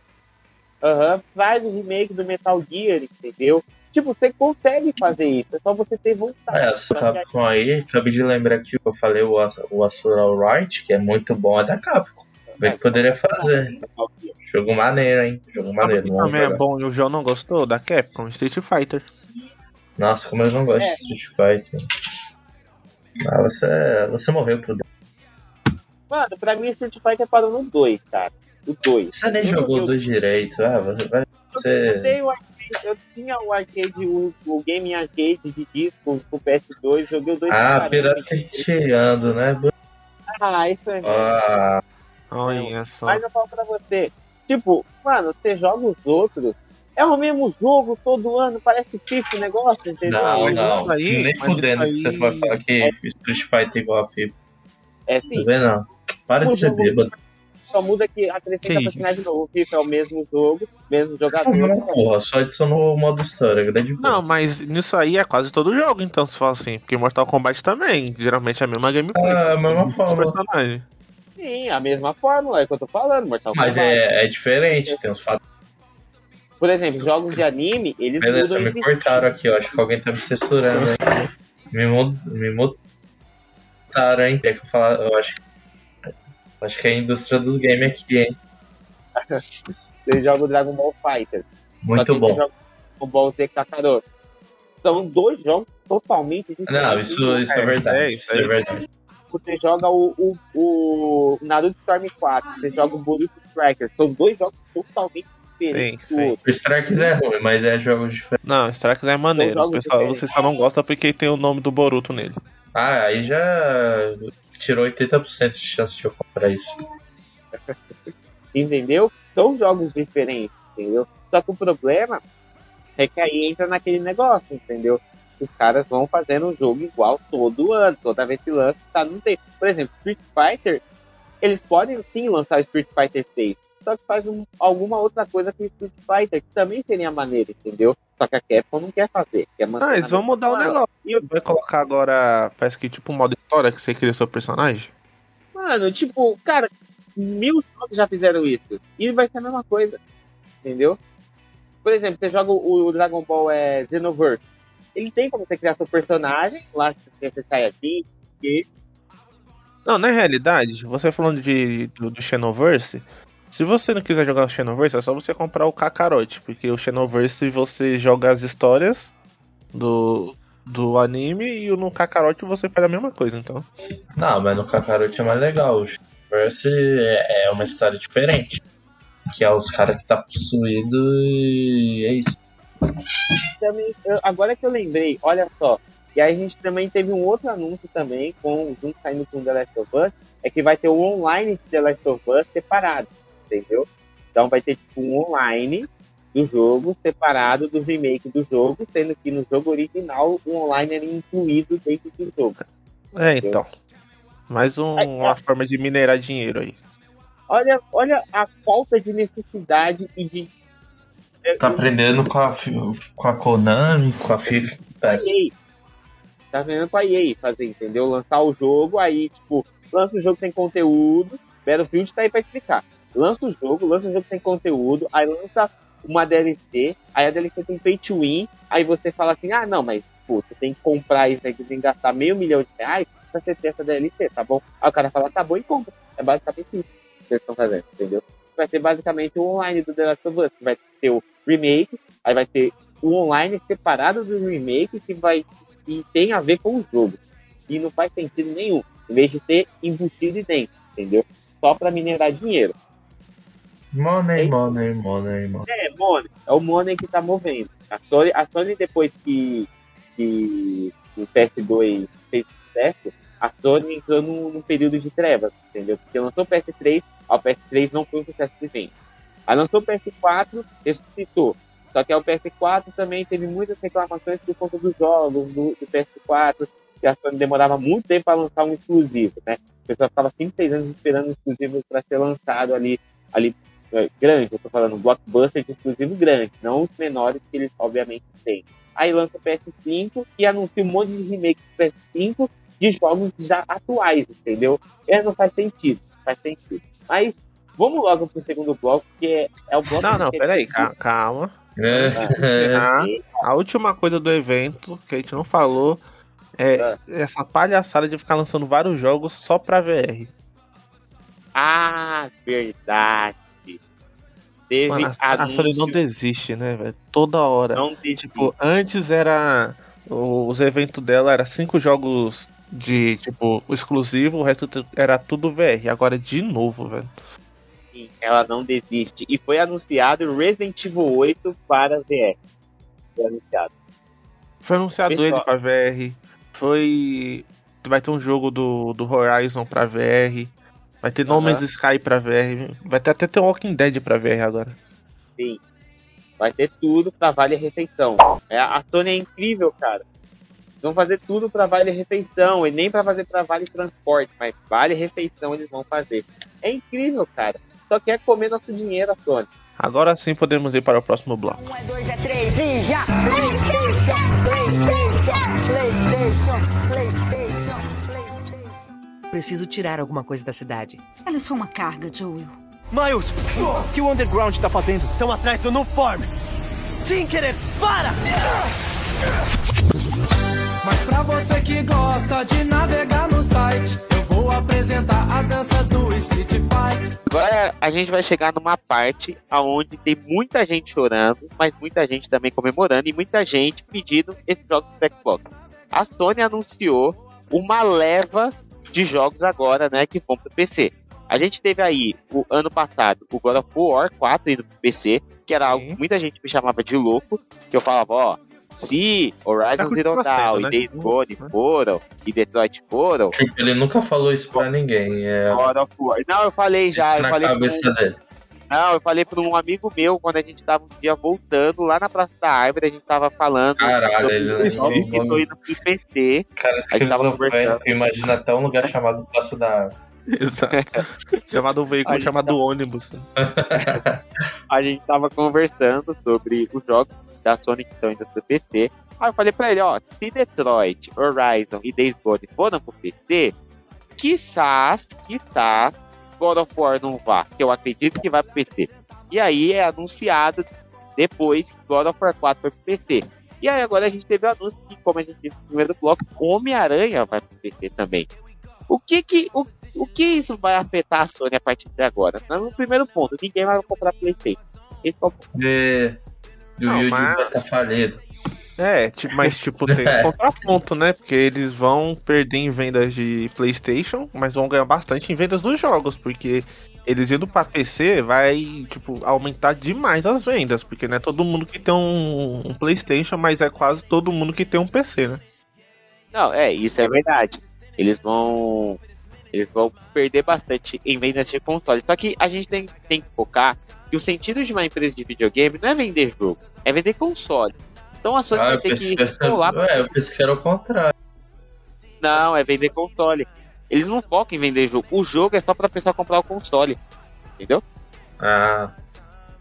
Aham, uhum, faz o remake do Metal Gear, entendeu? Tipo, você consegue fazer isso, é só você ter vontade. É, essa Capcom aí, acabei de lembrar que eu falei o, o Astral Right, que é muito bom, é da Capcom. Bem que poderia fazer. Jogo maneiro, hein? Jogo maneiro. Também é bom e o João não gostou da Capcom, Street Fighter. Nossa, como eu não gosto é. de Street Fighter. Ah, você, você morreu pro Mano, pra mim Street Fighter parou no 2, cara. O 2. Você nem jogou o 2 direito. Ah, você vai. Você... Eu, eu tinha o arcade, o, o game arcade de disco com o PS2, joguei o 2 Ah, pirateando, né? Ah, isso é. Ah, olha só. Mas eu falo pra você, tipo, mano, você joga os outros, é o mesmo jogo todo ano, parece FIFA o negócio, entendeu? Não, não, aí, nem fudendo aí... que você vai falar que é... Street Fighter é igual a FIFA. É sim. Tá vendo? Não. Para o de ser bêbado. Só muda que acrescenta personagem novo. O FIFA é o mesmo jogo, mesmo jogador. Não, porra, só adicionou o modo história, grande Não, mas nisso aí é quase todo jogo, então, se for assim. Porque Mortal Kombat também, geralmente é a mesma gameplay. Ah, a mesma forma. Sim, a mesma fórmula, é o que eu tô falando, Mortal Kombat. Mas é, é diferente, tem uns fatos por exemplo, jogos de anime, eles Beleza, me cortaram aqui, ó. Acho que alguém tá me censurando aí. Me, mud... me mutaram, hein? Quer que eu falar? Eu acho Acho que é a indústria dos games aqui, hein? Você joga o Dragon Ball Fighter. Muito bom. Joga o Ball Z Kakarot. São dois jogos totalmente diferentes. Não, isso, isso é, é verdade. É, isso é, é verdade. Você joga o, o, o Naruto Storm 4, você joga o Boruto Striker. São dois jogos totalmente Sim, sim. O Strikes é ruim, mas é jogos diferentes. Não, Strikes é maneiro. O pessoal, você só não gosta porque tem o nome do Boruto nele. Ah, aí já tirou 80% de chance de eu comprar isso. entendeu? São jogos diferentes, entendeu? Só que o problema é que aí entra naquele negócio, entendeu? Os caras vão fazendo um jogo igual todo ano, toda vez que lança, tá no tempo. Por exemplo, Street Fighter, eles podem sim lançar Street Fighter 6, só que faz um, alguma outra coisa com Street Fighter, que também seria maneiro, entendeu? Só que a Capcom não quer fazer. Quer ah, eles vão mudar o negócio. E vai colocar agora, parece que tipo um modo história que você cria seu personagem? Mano, tipo, cara, mil jogos já fizeram isso. E vai ser a mesma coisa, entendeu? Por exemplo, você joga o, o Dragon Ball é, Xenoverse. Ele tem como você criar seu personagem, lá você sai aqui, e... Não, na realidade, você falando de, do, do Xenoverse, se você não quiser jogar o Xenoverse, é só você comprar o Kakarot, porque o Xenoverse você joga as histórias do, do anime e no Kakarot você faz a mesma coisa, então. Não, mas no Kakarot é mais legal. O Xenoverse é, é uma história diferente. Que é os caras que tá possuído e é isso. Também, agora que eu lembrei, olha só. E aí a gente também teve um outro anúncio também, com junto saindo com The Last of Us, é que vai ter o online de The Last of Us separado entendeu? Então vai ter tipo um online do jogo separado do remake do jogo, sendo que no jogo original o online era incluído dentro do jogo. É, entendeu? então. Mais um, uma forma de minerar dinheiro aí. Olha, olha a falta de necessidade e de. Tá aprendendo com a, com a Konami, com a FIFA. Tá aprendendo com a EA fazer, entendeu? Lançar o jogo, aí, tipo, lança o jogo sem conteúdo. Battlefield tá aí pra explicar lança o jogo, lança o jogo sem conteúdo, aí lança uma DLC, aí a DLC tem pay to win, aí você fala assim, ah, não, mas pô, você tem que comprar isso você tem que gastar meio milhão de reais pra você ter essa DLC, tá bom? Aí o cara fala, tá bom, e compra. É basicamente isso que eles estão fazendo, entendeu? Vai ser basicamente o online do The Last of Us, vai ter o remake, aí vai ter o online separado do remake que vai e tem a ver com o jogo. E não faz sentido nenhum, em vez de ter embutido dentro, entendeu? Só para minerar dinheiro. Money, é money, money, money. É, money. É o money que tá movendo. A Sony, a Sony depois que, que o PS2 fez sucesso, a Sony entrou num, num, período de trevas, entendeu? Porque lançou o PS3, o PS3 não foi um sucesso de venda. Aí lançou o PS4, ressuscitou. Só que o PS4 também teve muitas reclamações por conta dos jogos do, do PS4, que a Sony demorava muito tempo para lançar um exclusivo, né? O pessoal ficava 5, 6 anos esperando um exclusivo para ser lançado ali, ali grande, eu tô falando blockbuster de exclusivo grande, não os menores que eles obviamente têm. Aí lança o PS5 e anuncia um monte de remake do PS5 de jogos já atuais, entendeu? É, não faz sentido, faz sentido. Mas vamos logo pro segundo bloco, que é, é o bloco. Não, não, peraí, calma. É. A, a última coisa do evento que a gente não falou é, é essa palhaçada de ficar lançando vários jogos só pra VR. Ah, verdade. Teve Mano, a, a Sony não desiste, né, velho? Toda hora. Não desiste. Tipo, antes era. Os eventos dela era cinco jogos de, tipo, exclusivo, o resto era tudo VR. Agora de novo, velho. Sim, ela não desiste. E foi anunciado Resident Evil 8 para VR. Foi anunciado. Foi anunciado Pessoal. ele para VR. Foi. Vai ter um jogo do, do Horizon pra VR. Vai ter No Man's Sky pra VR. Vai ter até ter Walking Dead pra VR agora. Sim. Vai ter tudo pra Vale a Refeição. É, a Sony é incrível, cara. Vão fazer tudo para Vale Refeição e nem para fazer para Vale Transporte, mas Vale Refeição eles vão fazer. É incrível, cara. Só quer comer nosso dinheiro, a Sony. Agora sim podemos ir para o próximo bloco. Um é dois, é três e já! PlayStation, PlayStation, PlayStation. Preciso tirar alguma coisa da cidade. Ela é só uma carga, Joel. Miles, o que o Underground está fazendo? Estão atrás do Nuform. Tinkerer, para! Mas pra você que gosta de navegar no site, eu vou apresentar a dança do Street Fight. Agora a gente vai chegar numa parte aonde tem muita gente chorando, mas muita gente também comemorando e muita gente pedindo esse jogo do Xbox. A Sony anunciou uma leva de jogos agora, né, que vão pro PC. A gente teve aí, o ano passado, o God of War 4 indo pro PC, que era algo que muita gente me chamava de louco, que eu falava, ó, se Horizon Zero Dawn né? e Days Gone foram, e Detroit foram. Tipo, ele nunca falou isso pra ninguém. É... Não, eu falei já. eu falei cabeça dele. Não, eu falei para um amigo meu quando a gente tava um dia voltando lá na Praça da Árvore, a gente tava falando. Caralho, ele não que tô indo pro PC. Cara, esquizofrênico, imagina até um lugar chamado Praça da Árvore. Exato. chamado um veículo chamado tá... ônibus. a gente tava conversando sobre os jogos da Sony que estão indo pro PC. Aí eu falei pra ele, ó, se Detroit, Horizon e Days Gone foram pro PC, quizás, quizás, God of War não vá, que eu acredito que vai pro PC. E aí é anunciado depois que God of War 4 foi pro PC. E aí agora a gente teve o anúncio que, como a gente disse no primeiro bloco, Homem-Aranha vai pro PC também. O que que, o, o que isso vai afetar a Sony a partir de agora? No primeiro ponto, ninguém vai comprar Playstation. Esse é o ponto. É, e o Yuji mas... vai estar falido. É, tipo, mas tipo, tem um contraponto, né? Porque eles vão perder em vendas de PlayStation, mas vão ganhar bastante em vendas dos jogos, porque eles indo para PC vai, tipo, aumentar demais as vendas, porque não é todo mundo que tem um, um, PlayStation, mas é quase todo mundo que tem um PC, né? Não, é, isso é verdade. Eles vão eles vão perder bastante em vendas de consoles. Só que a gente tem, tem que focar que o sentido de uma empresa de videogame não é vender jogo, é vender console. Então a Sony ah, vai ter que rolar. É, eu pensei que era o contrário. Não, é vender console. Eles não focam em vender jogo. O jogo é só pra pessoa comprar o console. Entendeu? Ah.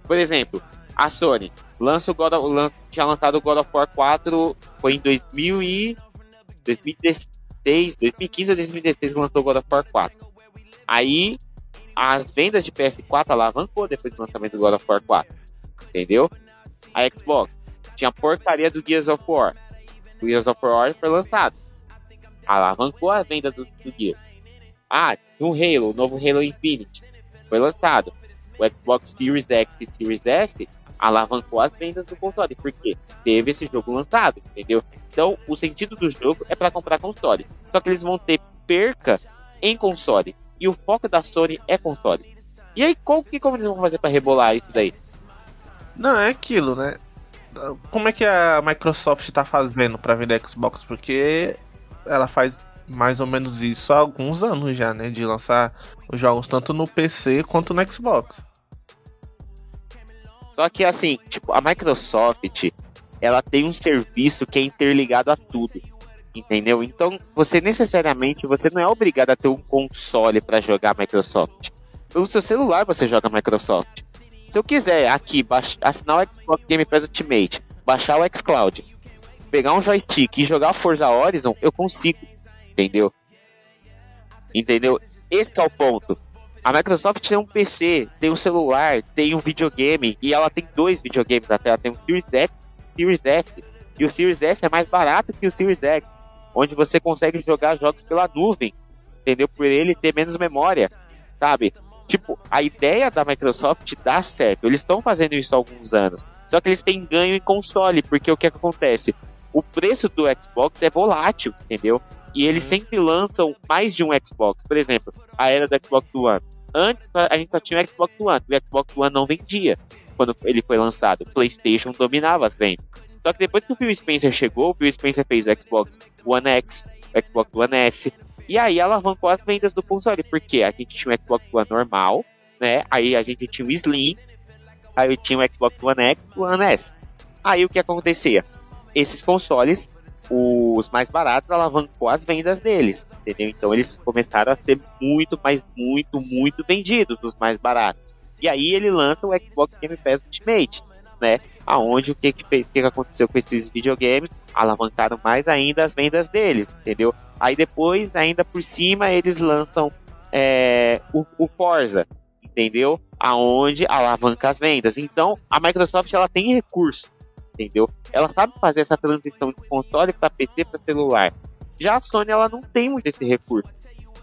Por exemplo, a Sony lança o God of, lança, tinha lançado o God of War 4 foi em 2000 e 2016 2015 ou 2016 lançou God of War 4. Aí as vendas de PS4 alavancou depois do lançamento do God of War 4. Entendeu? A Xbox tinha a porcaria do Gears of War. O Gears of War foi lançado. Alavancou a venda do, do Gears. Ah, um Halo, o novo Halo Infinite. Foi lançado. O Xbox Series X e Series S alavancou as vendas do console, porque teve esse jogo lançado, entendeu? Então, o sentido do jogo é para comprar console. Só que eles vão ter perca em console. E o foco da Sony é console. E aí, como que como eles vão fazer para rebolar isso daí? Não, é aquilo, né? Como é que a Microsoft tá fazendo para vender Xbox? Porque ela faz mais ou menos isso há alguns anos já, né? De lançar os jogos tanto no PC quanto no Xbox. Só que assim, tipo, a Microsoft, ela tem um serviço que é interligado a tudo. Entendeu? Então, você necessariamente, você não é obrigado a ter um console para jogar Microsoft. Pelo seu celular você joga Microsoft. Se eu quiser aqui assinar o Xbox Game Pass Ultimate, baixar o xCloud, pegar um joystick e jogar Forza Horizon, eu consigo. Entendeu? Entendeu? Esse é o ponto. A Microsoft tem um PC, tem um celular, tem um videogame e ela tem dois videogames até. Ela tem um Series X, Series S e o Series S é mais barato que o Series X, onde você consegue jogar jogos pela nuvem, entendeu? Por ele ter menos memória, sabe? Tipo, a ideia da Microsoft dá certo. Eles estão fazendo isso há alguns anos. Só que eles têm ganho em console, porque o que, é que acontece? O preço do Xbox é volátil, entendeu? E eles uhum. sempre lançam mais de um Xbox. Por exemplo, a era do Xbox One. Antes a gente só tinha o Xbox One, o Xbox One não vendia quando ele foi lançado. O PlayStation dominava as vendas. Só que depois que o Phil Spencer chegou, o Phil Spencer fez o Xbox One X, o Xbox One S, e aí alavancou as vendas do console, porque a gente tinha um Xbox One normal, né? Aí a gente tinha o Slim, aí tinha o Xbox One X e o One S. Aí o que acontecia? Esses consoles, os mais baratos, alavancou as vendas deles, entendeu? Então eles começaram a ser muito, mas muito, muito vendidos, os mais baratos. E aí ele lança o Xbox Game Pass Ultimate, né? Aonde o que que, que aconteceu com esses videogames? Alavancaram mais ainda as vendas deles, entendeu? Aí depois, ainda por cima, eles lançam é, o, o Forza, entendeu? Aonde alavanca as vendas. Então, a Microsoft ela tem recurso, entendeu? Ela sabe fazer essa transição de console para PC para celular. Já a Sony ela não tem muito esse recurso,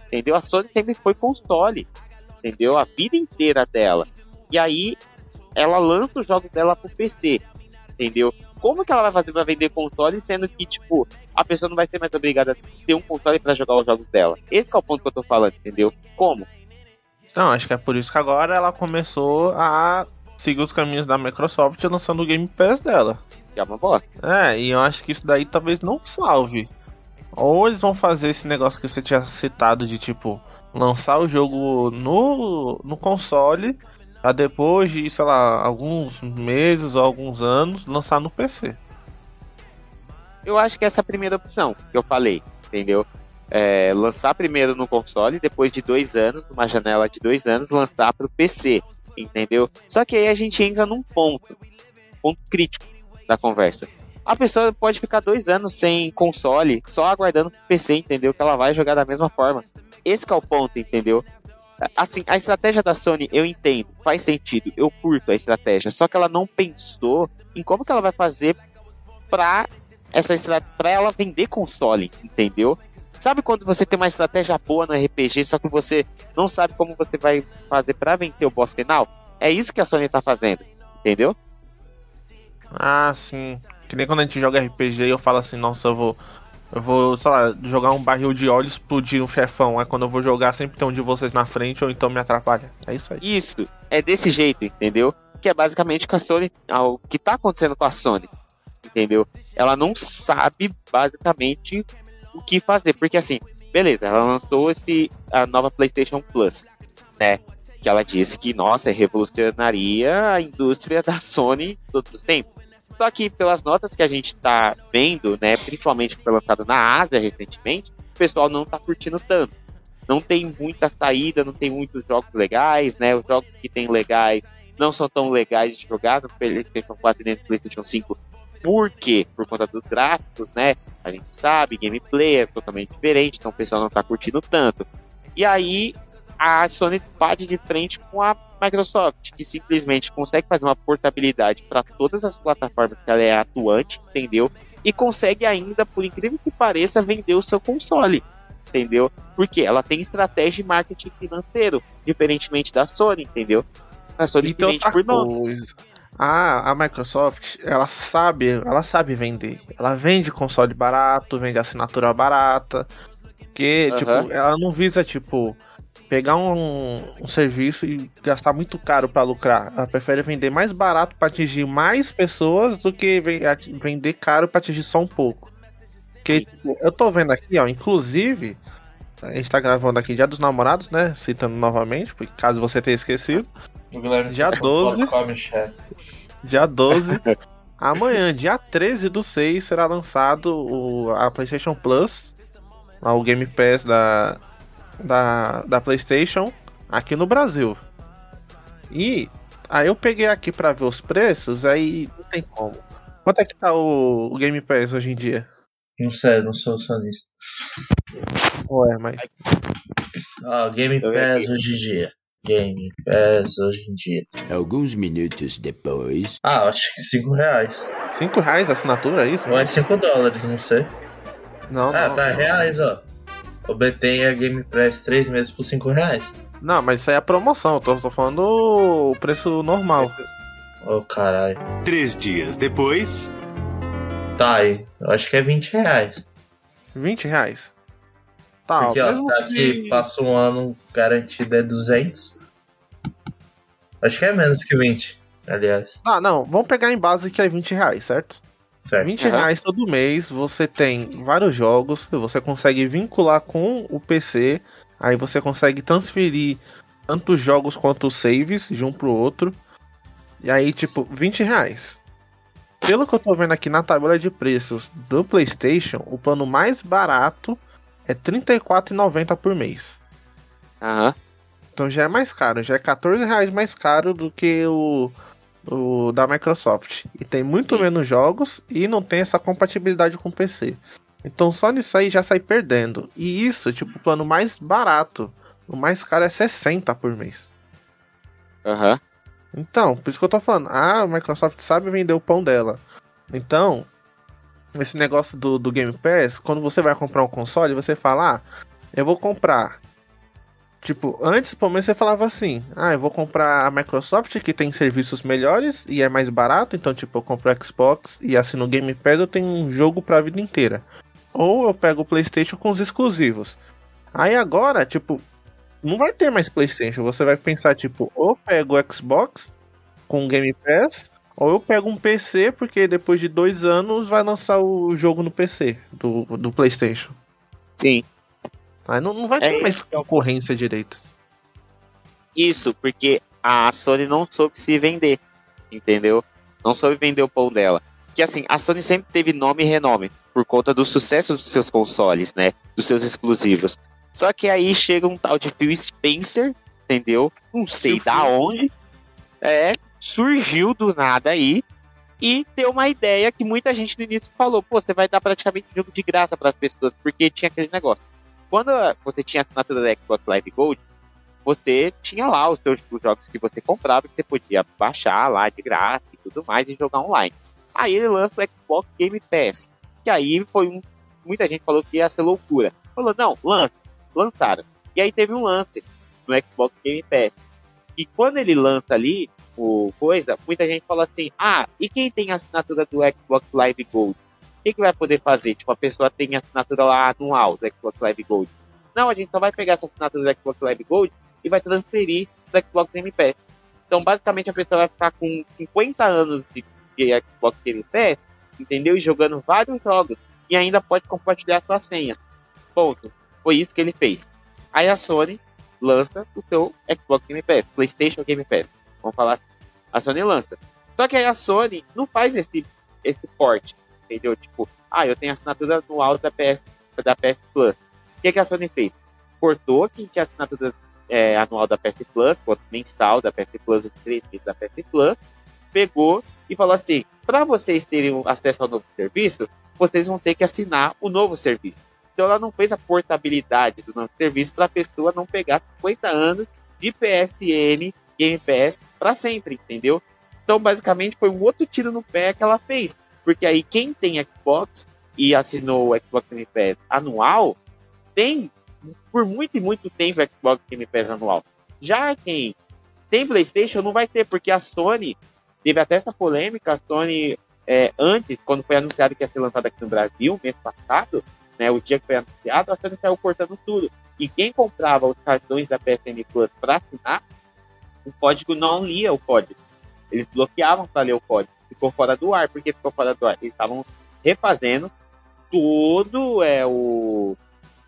entendeu? A Sony sempre foi console, entendeu? A vida inteira dela. E aí ela lança os jogos dela pro PC, entendeu? Como que ela vai fazer para vender console, sendo que, tipo, a pessoa não vai ser mais obrigada a ter um console para jogar os jogos dela? Esse é o ponto que eu tô falando, entendeu? Como? Não, acho que é por isso que agora ela começou a seguir os caminhos da Microsoft lançando o Game Pass dela. Que é uma bosta. É, e eu acho que isso daí talvez não salve. Ou eles vão fazer esse negócio que você tinha citado de tipo lançar o jogo no, no console Pra depois de, sei lá, alguns meses ou alguns anos, lançar no PC. Eu acho que essa é a primeira opção que eu falei, entendeu? É, lançar primeiro no console, depois de dois anos, numa janela de dois anos, lançar para o PC, entendeu? Só que aí a gente entra num ponto, ponto crítico da conversa. A pessoa pode ficar dois anos sem console, só aguardando pro PC, entendeu? Que ela vai jogar da mesma forma. Esse é o ponto, entendeu? Assim, a estratégia da Sony eu entendo, faz sentido, eu curto a estratégia, só que ela não pensou em como que ela vai fazer pra essa pra ela vender console, entendeu? Sabe quando você tem uma estratégia boa no RPG, só que você não sabe como você vai fazer para vencer o boss final? É isso que a Sony tá fazendo, entendeu? Ah, sim. Que nem quando a gente joga RPG eu falo assim, nossa, eu vou eu vou, sei lá, jogar um barril de óleo e explodir um chefão. Aí quando eu vou jogar, sempre tem um de vocês na frente ou então me atrapalha. É isso aí. Isso, é desse jeito, entendeu? Que é basicamente com a Sony, o que tá acontecendo com a Sony, entendeu? Ela não sabe basicamente o que fazer, porque assim, beleza, ela lançou esse a nova PlayStation Plus, né? Que ela disse que, nossa, revolucionaria a indústria da Sony todos os tempos. Só que pelas notas que a gente está vendo, né, principalmente que foi lançado na Ásia recentemente, o pessoal não está curtindo tanto. Não tem muita saída, não tem muitos jogos legais, né? Os jogos que tem legais não são tão legais de jogar no PlayStation 4 e no PlayStation 5. Por quê? Por conta dos gráficos, né? A gente sabe, gameplay é totalmente diferente, então o pessoal não está curtindo tanto. E aí a Sony bate de frente com a Microsoft, que simplesmente consegue fazer uma portabilidade para todas as plataformas que ela é atuante, entendeu? E consegue ainda, por incrível que pareça, vender o seu console, entendeu? Porque ela tem estratégia de marketing financeiro, diferentemente da Sony, entendeu? A Sony então, vende por nome. A, a Microsoft, ela sabe, ela sabe vender. Ela vende console barato, vende assinatura barata. Porque, uhum. tipo, ela não visa, tipo, pegar um, um, serviço e gastar muito caro para lucrar. Ela prefere vender mais barato para atingir mais pessoas do que vender caro para atingir só um pouco. Porque tipo, eu tô vendo aqui, ó, inclusive, a gente tá gravando aqui Dia dos Namorados, né? Citando novamente, porque caso você tenha esquecido. Dia 12. Dia 12. Amanhã, dia 13 do 6, será lançado o, a PlayStation Plus, o Game Pass da, da, da PlayStation aqui no Brasil. E aí eu peguei aqui para ver os preços, aí não tem como. Quanto é que tá o, o Game Pass hoje em dia? Não sei, não sou sonista. Ué, mas. Ah, Game Pass hoje em dia. Game Pass hoje em dia. Alguns minutos depois. Ah, acho que 5 reais. 5 reais a assinatura, é isso? Ou é 5 dólares, não sei. Não, ah, não. tá não. reais, ó. O BT é Game Pass 3 meses por 5 reais. Não, mas isso aí é promoção, eu tô, tô falando o preço normal. Ô oh, caralho. Três dias depois. Tá aí, eu acho que é 20 reais. 20 reais? Tá, Porque, ó, tá que passa um ano garantido é 200. Acho que é menos que 20, aliás. Ah, não, vamos pegar em base que é 20 reais, certo? Certo. 20 reais todo mês, você tem vários jogos, você consegue vincular com o PC, aí você consegue transferir tanto os jogos quanto os saves de um pro outro. E aí, tipo, 20 reais. Pelo que eu tô vendo aqui na tabela de preços do PlayStation, o plano mais barato é R$ 34,90 por mês. Aham. Então já é mais caro, já é 14 reais mais caro do que o, o da Microsoft. E tem muito Sim. menos jogos e não tem essa compatibilidade com o PC. Então só nisso aí já sai perdendo. E isso, tipo, o plano mais barato. O mais caro é 60 por mês. Aham. Uhum. Então, por isso que eu tô falando. Ah, a Microsoft sabe vender o pão dela. Então, esse negócio do, do Game Pass, quando você vai comprar um console, você fala, ah, eu vou comprar. Tipo, antes, pelo menos você falava assim, ah, eu vou comprar a Microsoft que tem serviços melhores e é mais barato, então tipo, eu compro o Xbox e assino o Game Pass, eu tenho um jogo pra vida inteira. Ou eu pego o PlayStation com os exclusivos. Aí agora, tipo, não vai ter mais PlayStation, você vai pensar tipo, ou pego o Xbox com o Game Pass, ou eu pego um PC, porque depois de dois anos vai lançar o jogo no PC do, do PlayStation. Sim. Aí não, não vai ter é mais concorrência direito. Isso, porque a Sony não soube se vender, entendeu? Não soube vender o pão dela. Que assim, a Sony sempre teve nome e renome por conta do sucesso dos seus consoles, né? Dos seus exclusivos. Só que aí chega um tal de Phil Spencer, entendeu? Não sei da onde. É, surgiu do nada aí e deu uma ideia que muita gente no início falou: pô, você vai dar praticamente jogo de graça para as pessoas, porque tinha aquele negócio. Quando você tinha assinatura da Xbox Live Gold, você tinha lá os seus os jogos que você comprava, que você podia baixar lá de graça e tudo mais e jogar online. Aí ele lança o Xbox Game Pass, que aí foi um. Muita gente falou que ia ser loucura. Falou, não, lança. Lançaram. E aí teve um lance no Xbox Game Pass. E quando ele lança ali, o coisa, muita gente fala assim: ah, e quem tem assinatura do Xbox Live Gold? Que, que vai poder fazer? Tipo, a pessoa tem assinatura lá anual do Xbox Live Gold. Não, a gente só vai pegar essa assinatura do Xbox Live Gold e vai transferir do Xbox Game Pass. Então, basicamente, a pessoa vai ficar com 50 anos de, de Xbox Game Pass, entendeu? E jogando vários jogos. E ainda pode compartilhar sua senha. Ponto. Foi isso que ele fez. Aí a Sony lança o seu Xbox Game Pass, PlayStation Game Pass. Vamos falar assim. A Sony lança. Só que aí a Sony não faz esse, esse porte, entendeu? Tipo, ah, eu tenho assinatura anual da PS, da PS Plus. O que, que a Sony fez? Cortou quem tinha assinatura é, anual da PS Plus, quanto mensal da PS Plus, o da PS Plus, pegou e falou assim: para vocês terem acesso ao novo serviço, vocês vão ter que assinar o novo serviço. Então ela não fez a portabilidade do novo serviço para a pessoa não pegar 50 anos de PSN Game Pass para sempre, entendeu? Então, basicamente, foi um outro tiro no pé que ela fez. Porque aí, quem tem Xbox e assinou o Xbox Game Pass anual, tem, por muito e muito tempo, Xbox Game Pass anual. Já quem tem PlayStation não vai ter, porque a Sony teve até essa polêmica. A Sony, é, antes, quando foi anunciado que ia ser lançado aqui no Brasil, mês passado, né, o dia que foi anunciado, a Sony saiu cortando tudo. que quem comprava os cartões da PSN Plus para assinar, o código não lia o código. Eles bloqueavam para ler o código. Ficou fora do ar. Por que ficou fora do ar? Eles estavam refazendo todo é o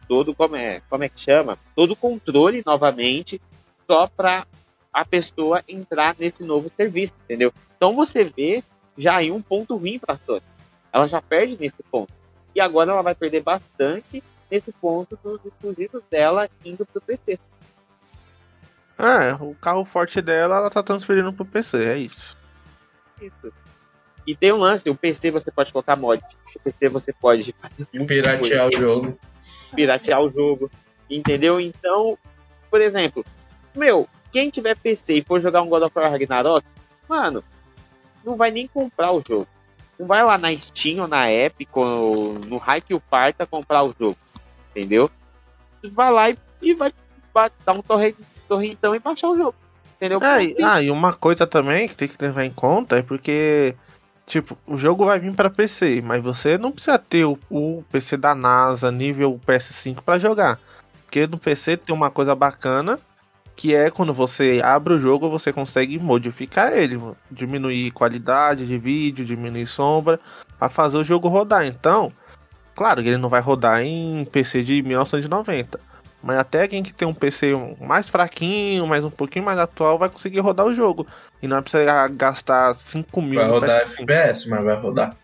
todo como é como é que chama? Todo o controle novamente só para a pessoa entrar nesse novo serviço entendeu? Então você vê já aí um ponto ruim para a Sony. Ela já perde nesse ponto. E agora ela vai perder bastante nesse ponto dos exclusivos dela indo para o PC é o carro forte dela ela tá transferindo pro PC é isso. Isso e tem um lance, o PC você pode colocar mod. O PC você pode fazer piratear coisa. o jogo. Piratear o jogo. Entendeu? Então, por exemplo, meu, quem tiver PC e for jogar um God of War Ragnarok, mano, não vai nem comprar o jogo. Não vai lá na Steam ou na Epic ou no Hike o Parta comprar o jogo. Entendeu? Vai lá e, e vai, vai dar um torrentão e baixar o jogo. Entendeu? É, ah, e uma coisa também que tem que levar em conta é porque Tipo, o jogo vai vir para PC, mas você não precisa ter o, o PC da NASA nível PS5 para jogar. Porque no PC tem uma coisa bacana, que é quando você abre o jogo, você consegue modificar ele, diminuir qualidade de vídeo, diminuir sombra, para fazer o jogo rodar. Então, claro que ele não vai rodar em PC de 1990, mas até quem que tem um PC mais fraquinho, mas um pouquinho mais atual, vai conseguir rodar o jogo. E não vai precisar gastar 5 mil. Vai rodar FPS, mas vai rodar.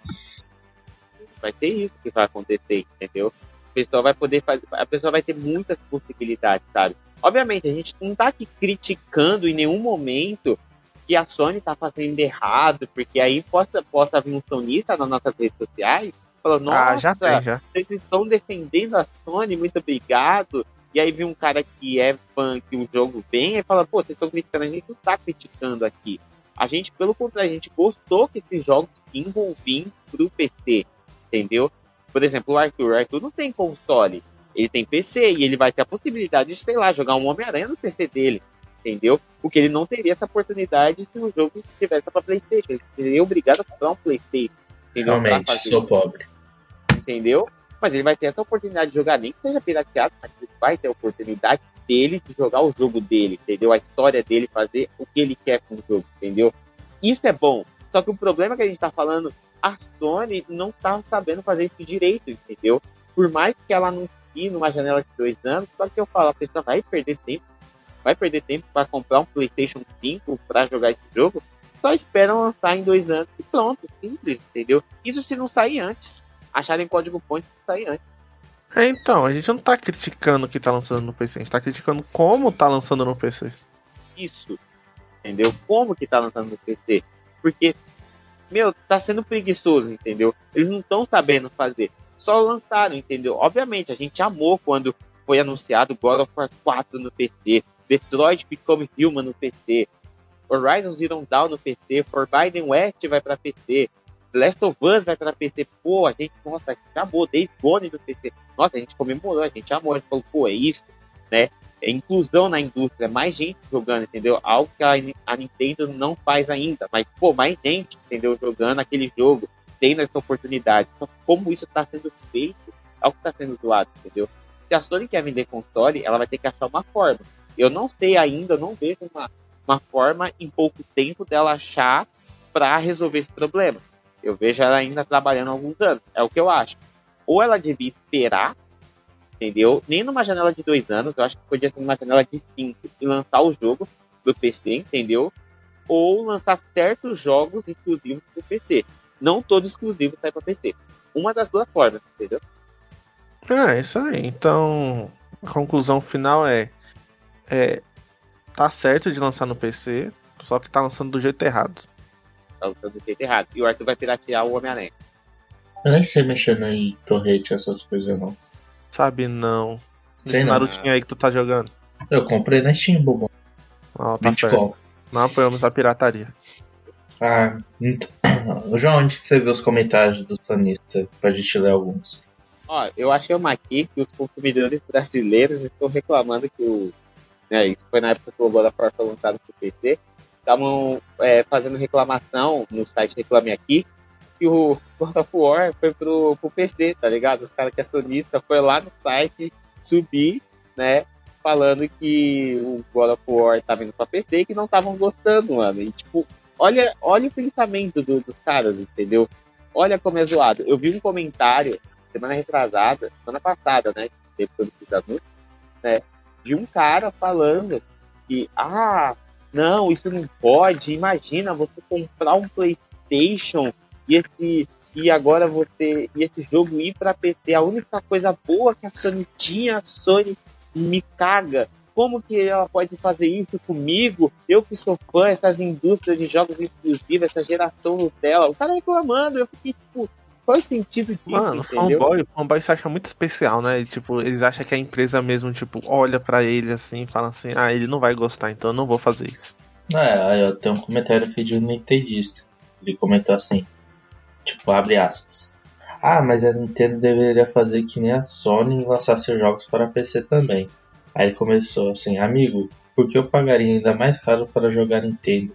Vai ter isso que vai acontecer, entendeu? A pessoa vai poder fazer. A pessoa vai ter muitas possibilidades, sabe? Obviamente, a gente não tá aqui criticando em nenhum momento que a Sony tá fazendo errado, porque aí possa, possa vir um sonista nas nossas redes sociais falando, nossa, ah, já tem, já. vocês estão defendendo a Sony, muito obrigado. E aí vem um cara que é fã que o jogo vem e fala, pô, vocês estão criticando, a gente não tá criticando aqui. A gente, pelo contrário, a gente gostou que esses jogos envolvim pro PC, entendeu? Por exemplo, o Arthur. O Arthur não tem console, ele tem PC e ele vai ter a possibilidade de, sei lá, jogar um Homem-Aranha no PC dele, entendeu? Porque ele não teria essa oportunidade se o jogo tivesse para PlayStation. Ele seria obrigado a comprar um PlayStation. Entendeu? Realmente, sou pobre. Entendeu? Mas ele vai ter essa oportunidade de jogar, nem que seja pirateado, mas ele vai ter a oportunidade dele de jogar o jogo dele, entendeu? A história dele, fazer o que ele quer com o jogo, entendeu? Isso é bom. Só que o problema é que a gente tá falando, a Sony não tá sabendo fazer isso direito, entendeu? Por mais que ela anuncie numa janela de dois anos, só que eu falo, a pessoa vai perder tempo, vai perder tempo para comprar um PlayStation 5 para jogar esse jogo, só esperam lançar em dois anos e pronto, simples, entendeu? Isso se não sair antes acharem código fonte e sair antes. É, então, a gente não tá criticando o que tá lançando no PC, a gente tá criticando como tá lançando no PC. Isso. Entendeu? Como que tá lançando no PC. Porque, meu, tá sendo preguiçoso, entendeu? Eles não estão sabendo fazer. Só lançaram, entendeu? Obviamente, a gente amou quando foi anunciado God of War 4 no PC, Detroit Become Human no PC, Horizon Zero Dawn no PC, Forbidden West vai para PC, Last of Us vai pra PC, pô, a gente, nossa, a gente Days Gone do PC, nossa, a gente comemorou, a gente amou, a gente falou, pô, é isso, né? É inclusão na indústria, mais gente jogando, entendeu? Algo que a, a Nintendo não faz ainda, mas, pô, mais gente, entendeu? Jogando aquele jogo, tendo essa oportunidade. Só como isso está sendo feito, é o que está sendo zoado, entendeu? Se a Sony quer vender console, ela vai ter que achar uma forma. Eu não sei ainda, não vejo uma, uma forma em pouco tempo dela achar para resolver esse problema. Eu vejo ela ainda trabalhando há alguns anos. É o que eu acho. Ou ela devia esperar, entendeu? Nem numa janela de dois anos, eu acho que podia ser numa janela de cinco e lançar o jogo do PC, entendeu? Ou lançar certos jogos exclusivos pro PC. Não todo exclusivo sai para PC. Uma das duas formas, entendeu? É, isso aí. Então, a conclusão final é, é tá certo de lançar no PC, só que tá lançando do jeito errado tá usando do jeito errado. E o Arthur vai piratear o Homem-Aranha. Eu nem sei mexendo em torrete, essas coisas não. Sabe não. Sei Esse não. Narutinho aí que tu tá jogando. Eu comprei na Steam, bobo. Oh, tá certo. Não apoiamos a pirataria. Ah, então... João, onde você vê os comentários dos sonistas pra gente ler alguns? Ó, eu achei uma aqui que os consumidores brasileiros estão reclamando que o. Né, isso foi na época que o of War foi lançado pro PC estavam é, fazendo reclamação no site Reclame Aqui que o God of War foi pro, pro PC, tá ligado? Os caras que é sonista foi lá no site subir né? Falando que o God of War tá vindo pra PC e que não estavam gostando, mano. E, tipo, olha, olha o pensamento do, dos caras, entendeu? Olha como é zoado. Eu vi um comentário semana retrasada, semana passada, né? Depois anúncios, né? De um cara falando que, ah, não, isso não pode. Imagina você comprar um PlayStation e esse e agora você e esse jogo ir para PC. A única coisa boa que a Sony tinha, a Sony me caga. Como que ela pode fazer isso comigo? Eu que sou fã, essas indústrias de jogos exclusivos, essa geração Nutella. O cara reclamando, eu fiquei tipo, qual é o sentido disso? Mano, fanboy, fanboy se acha muito especial, né? E, tipo, eles acham que a empresa mesmo, tipo, olha para ele assim, fala assim, ah, ele não vai gostar, então eu não vou fazer isso. É, aí eu tenho um comentário aqui de um Nintendista. Ele comentou assim, tipo, abre aspas. Ah, mas a Nintendo deveria fazer que nem a Sony e lançar seus jogos para PC também. Aí ele começou assim, amigo, por que eu pagaria ainda mais caro para jogar Nintendo?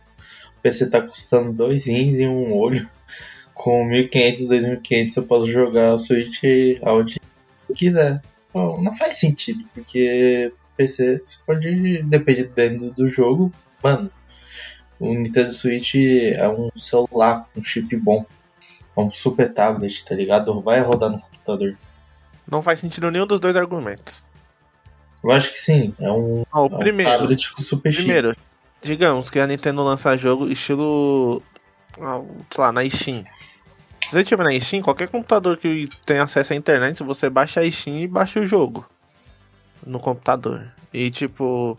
O PC tá custando dois rins e um olho. Com 1.500, 2.500 eu posso jogar o Switch aonde eu quiser. Bom, não faz sentido, porque PC se pode depender do jogo. Mano, o Nintendo Switch é um celular, um chip bom. É um super tablet, tá ligado? Vai rodar no computador. Não faz sentido nenhum dos dois argumentos. Eu acho que sim. É um, ah, o é primeiro, um tablet com super Primeiro, chip. digamos que a Nintendo lança jogo estilo. Ah, sei lá, na Steam. Se você tiver na Steam, qualquer computador que tem acesso à internet, você baixa a Steam e baixa o jogo no computador. E tipo,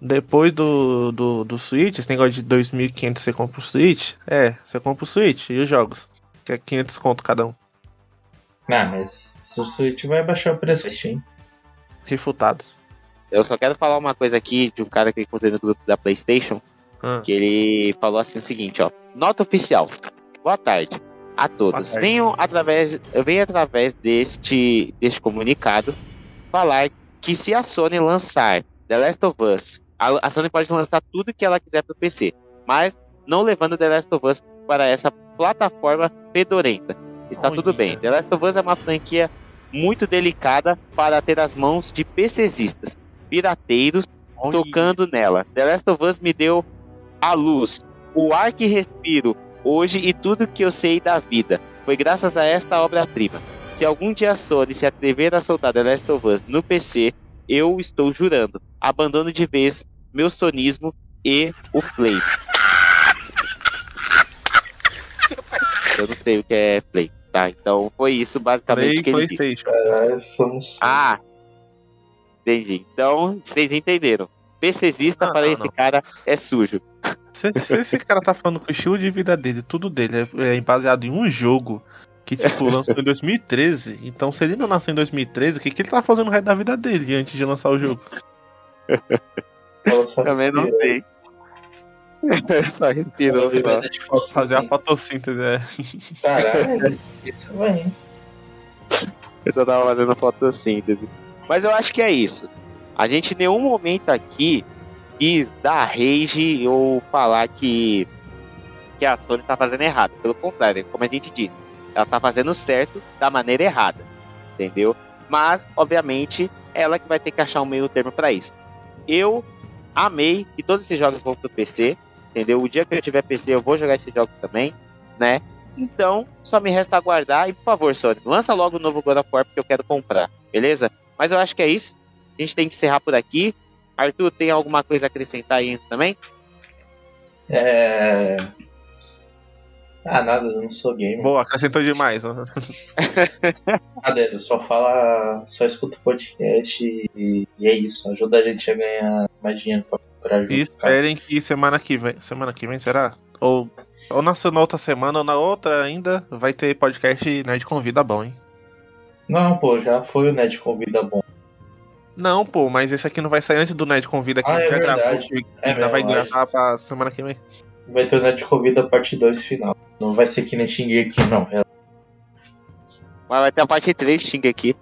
depois do, do, do Switch, esse negócio de 2.500 você compra o Switch, é, você compra o Switch e os jogos, que é 500 conto cada um. Ah, mas o Switch vai baixar o preço da Steam. Refutados. Eu só quero falar uma coisa aqui de um cara que encontrei no grupo da PlayStation, ah. que ele falou assim o seguinte, ó, nota oficial. Boa tarde a todos. Venham através, eu venho através deste, deste comunicado falar que se a Sony lançar The Last of Us, a, a Sony pode lançar tudo que ela quiser para o PC, mas não levando The Last of Us para essa plataforma fedorenta. Está tudo bem. The Last of Us é uma franquia muito delicada para ter as mãos de PCistas, pirateiros, tocando nela. The Last of Us me deu a luz, o ar que respiro, hoje e tudo que eu sei da vida. Foi graças a esta obra-prima. Se algum dia a Sony se atrever a soltar The Last of Us no PC, eu estou jurando, abandono de vez meu sonismo e o Play. Eu não sei o que é Play, tá? Então foi isso basicamente Play, que ele PlayStation. Disse. Ah, entendi. Então vocês entenderam. PCzista ah, para não, esse não. cara é sujo. Se, se, esse cara tá falando que o estilo de vida dele, tudo dele, é, é baseado em um jogo que, tipo, lançou em 2013, então se ele não nasceu em 2013, o que, que ele tá fazendo no resto da vida dele antes de lançar o jogo? Também não sei. só respirou só. Fazer a fotossíntese, é. Caralho, isso vai. Eu só tava fazendo fotossíntese. Mas eu acho que é isso. A gente em nenhum momento aqui quis dar rage ou falar que, que a Sony tá fazendo errado. Pelo contrário, como a gente disse, ela tá fazendo certo da maneira errada. Entendeu? Mas, obviamente, ela que vai ter que achar um meio termo para isso. Eu amei que todos esses jogos vão pro PC. Entendeu? O dia que eu tiver PC, eu vou jogar esses jogos também, né? Então, só me resta aguardar. E por favor, Sony, lança logo o novo God of War porque eu quero comprar, beleza? Mas eu acho que é isso. A gente tem que encerrar por aqui. Arthur, tem alguma coisa a acrescentar aí também? É. Ah, nada, eu não sou gamer. Boa, acrescentou demais. nada, eu só fala, só escuta o podcast e, e, é isso. Ajuda a gente a ganhar mais dinheiro pra, pra E esperem que semana que vem. Semana que vem será? Ou, ou na, na outra semana ou na outra ainda vai ter podcast Nerd Convida bom, hein? Não, pô, já foi o Nerd Convida bom. Não, pô, mas esse aqui não vai sair antes do Nerd Convida que ah, é já verdade. gravou. É ainda vai gravar pra semana que vem. Vai ter o Nerd Convida parte 2 final. Não vai ser que nem aqui, não. Mas vai ter a parte 3 aqui.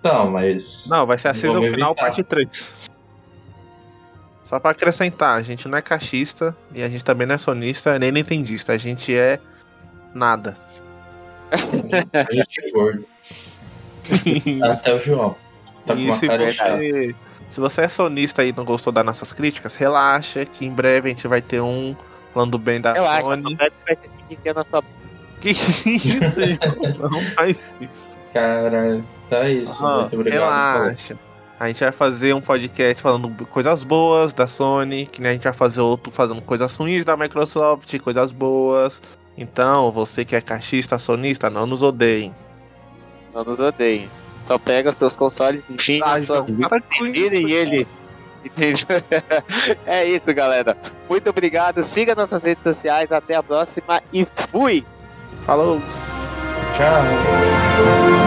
Não, mas. Não, vai ser a season final parte 3. Só pra acrescentar, a gente não é cachista e a gente também não é sonista nem nintendista. A gente é nada. a gente é gordo. Até o João. Tá e se você, se você é sonista e não gostou das nossas críticas, relaxa que em breve a gente vai ter um falando bem da relaxa, Sony. Vai ter na sua... Que isso? não faz isso. Cara, tá isso. Ah, Muito obrigado. Relaxa. A gente vai fazer um podcast falando coisas boas da Sony, que nem a gente vai fazer outro falando coisas ruins da Microsoft, coisas boas. Então, você que é caixista, sonista, não nos odeiem. Não nos odeiem. Só pega seus consoles, enfim, ah, suas e ele. é isso, galera. Muito obrigado. Siga nossas redes sociais. Até a próxima e fui! Falou! Tchau!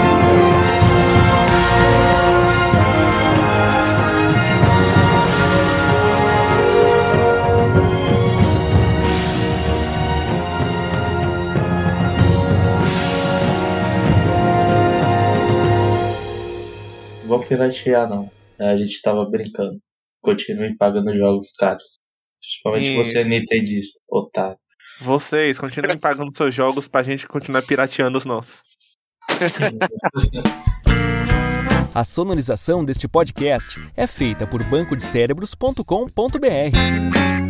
Vou piratear, não. A gente tava brincando. Continue pagando jogos caros. Principalmente e... você, Nintendista, otário. Vocês, continuem pagando seus jogos pra gente continuar pirateando os nossos. A sonorização deste podcast é feita por bancodecerebros.com.br.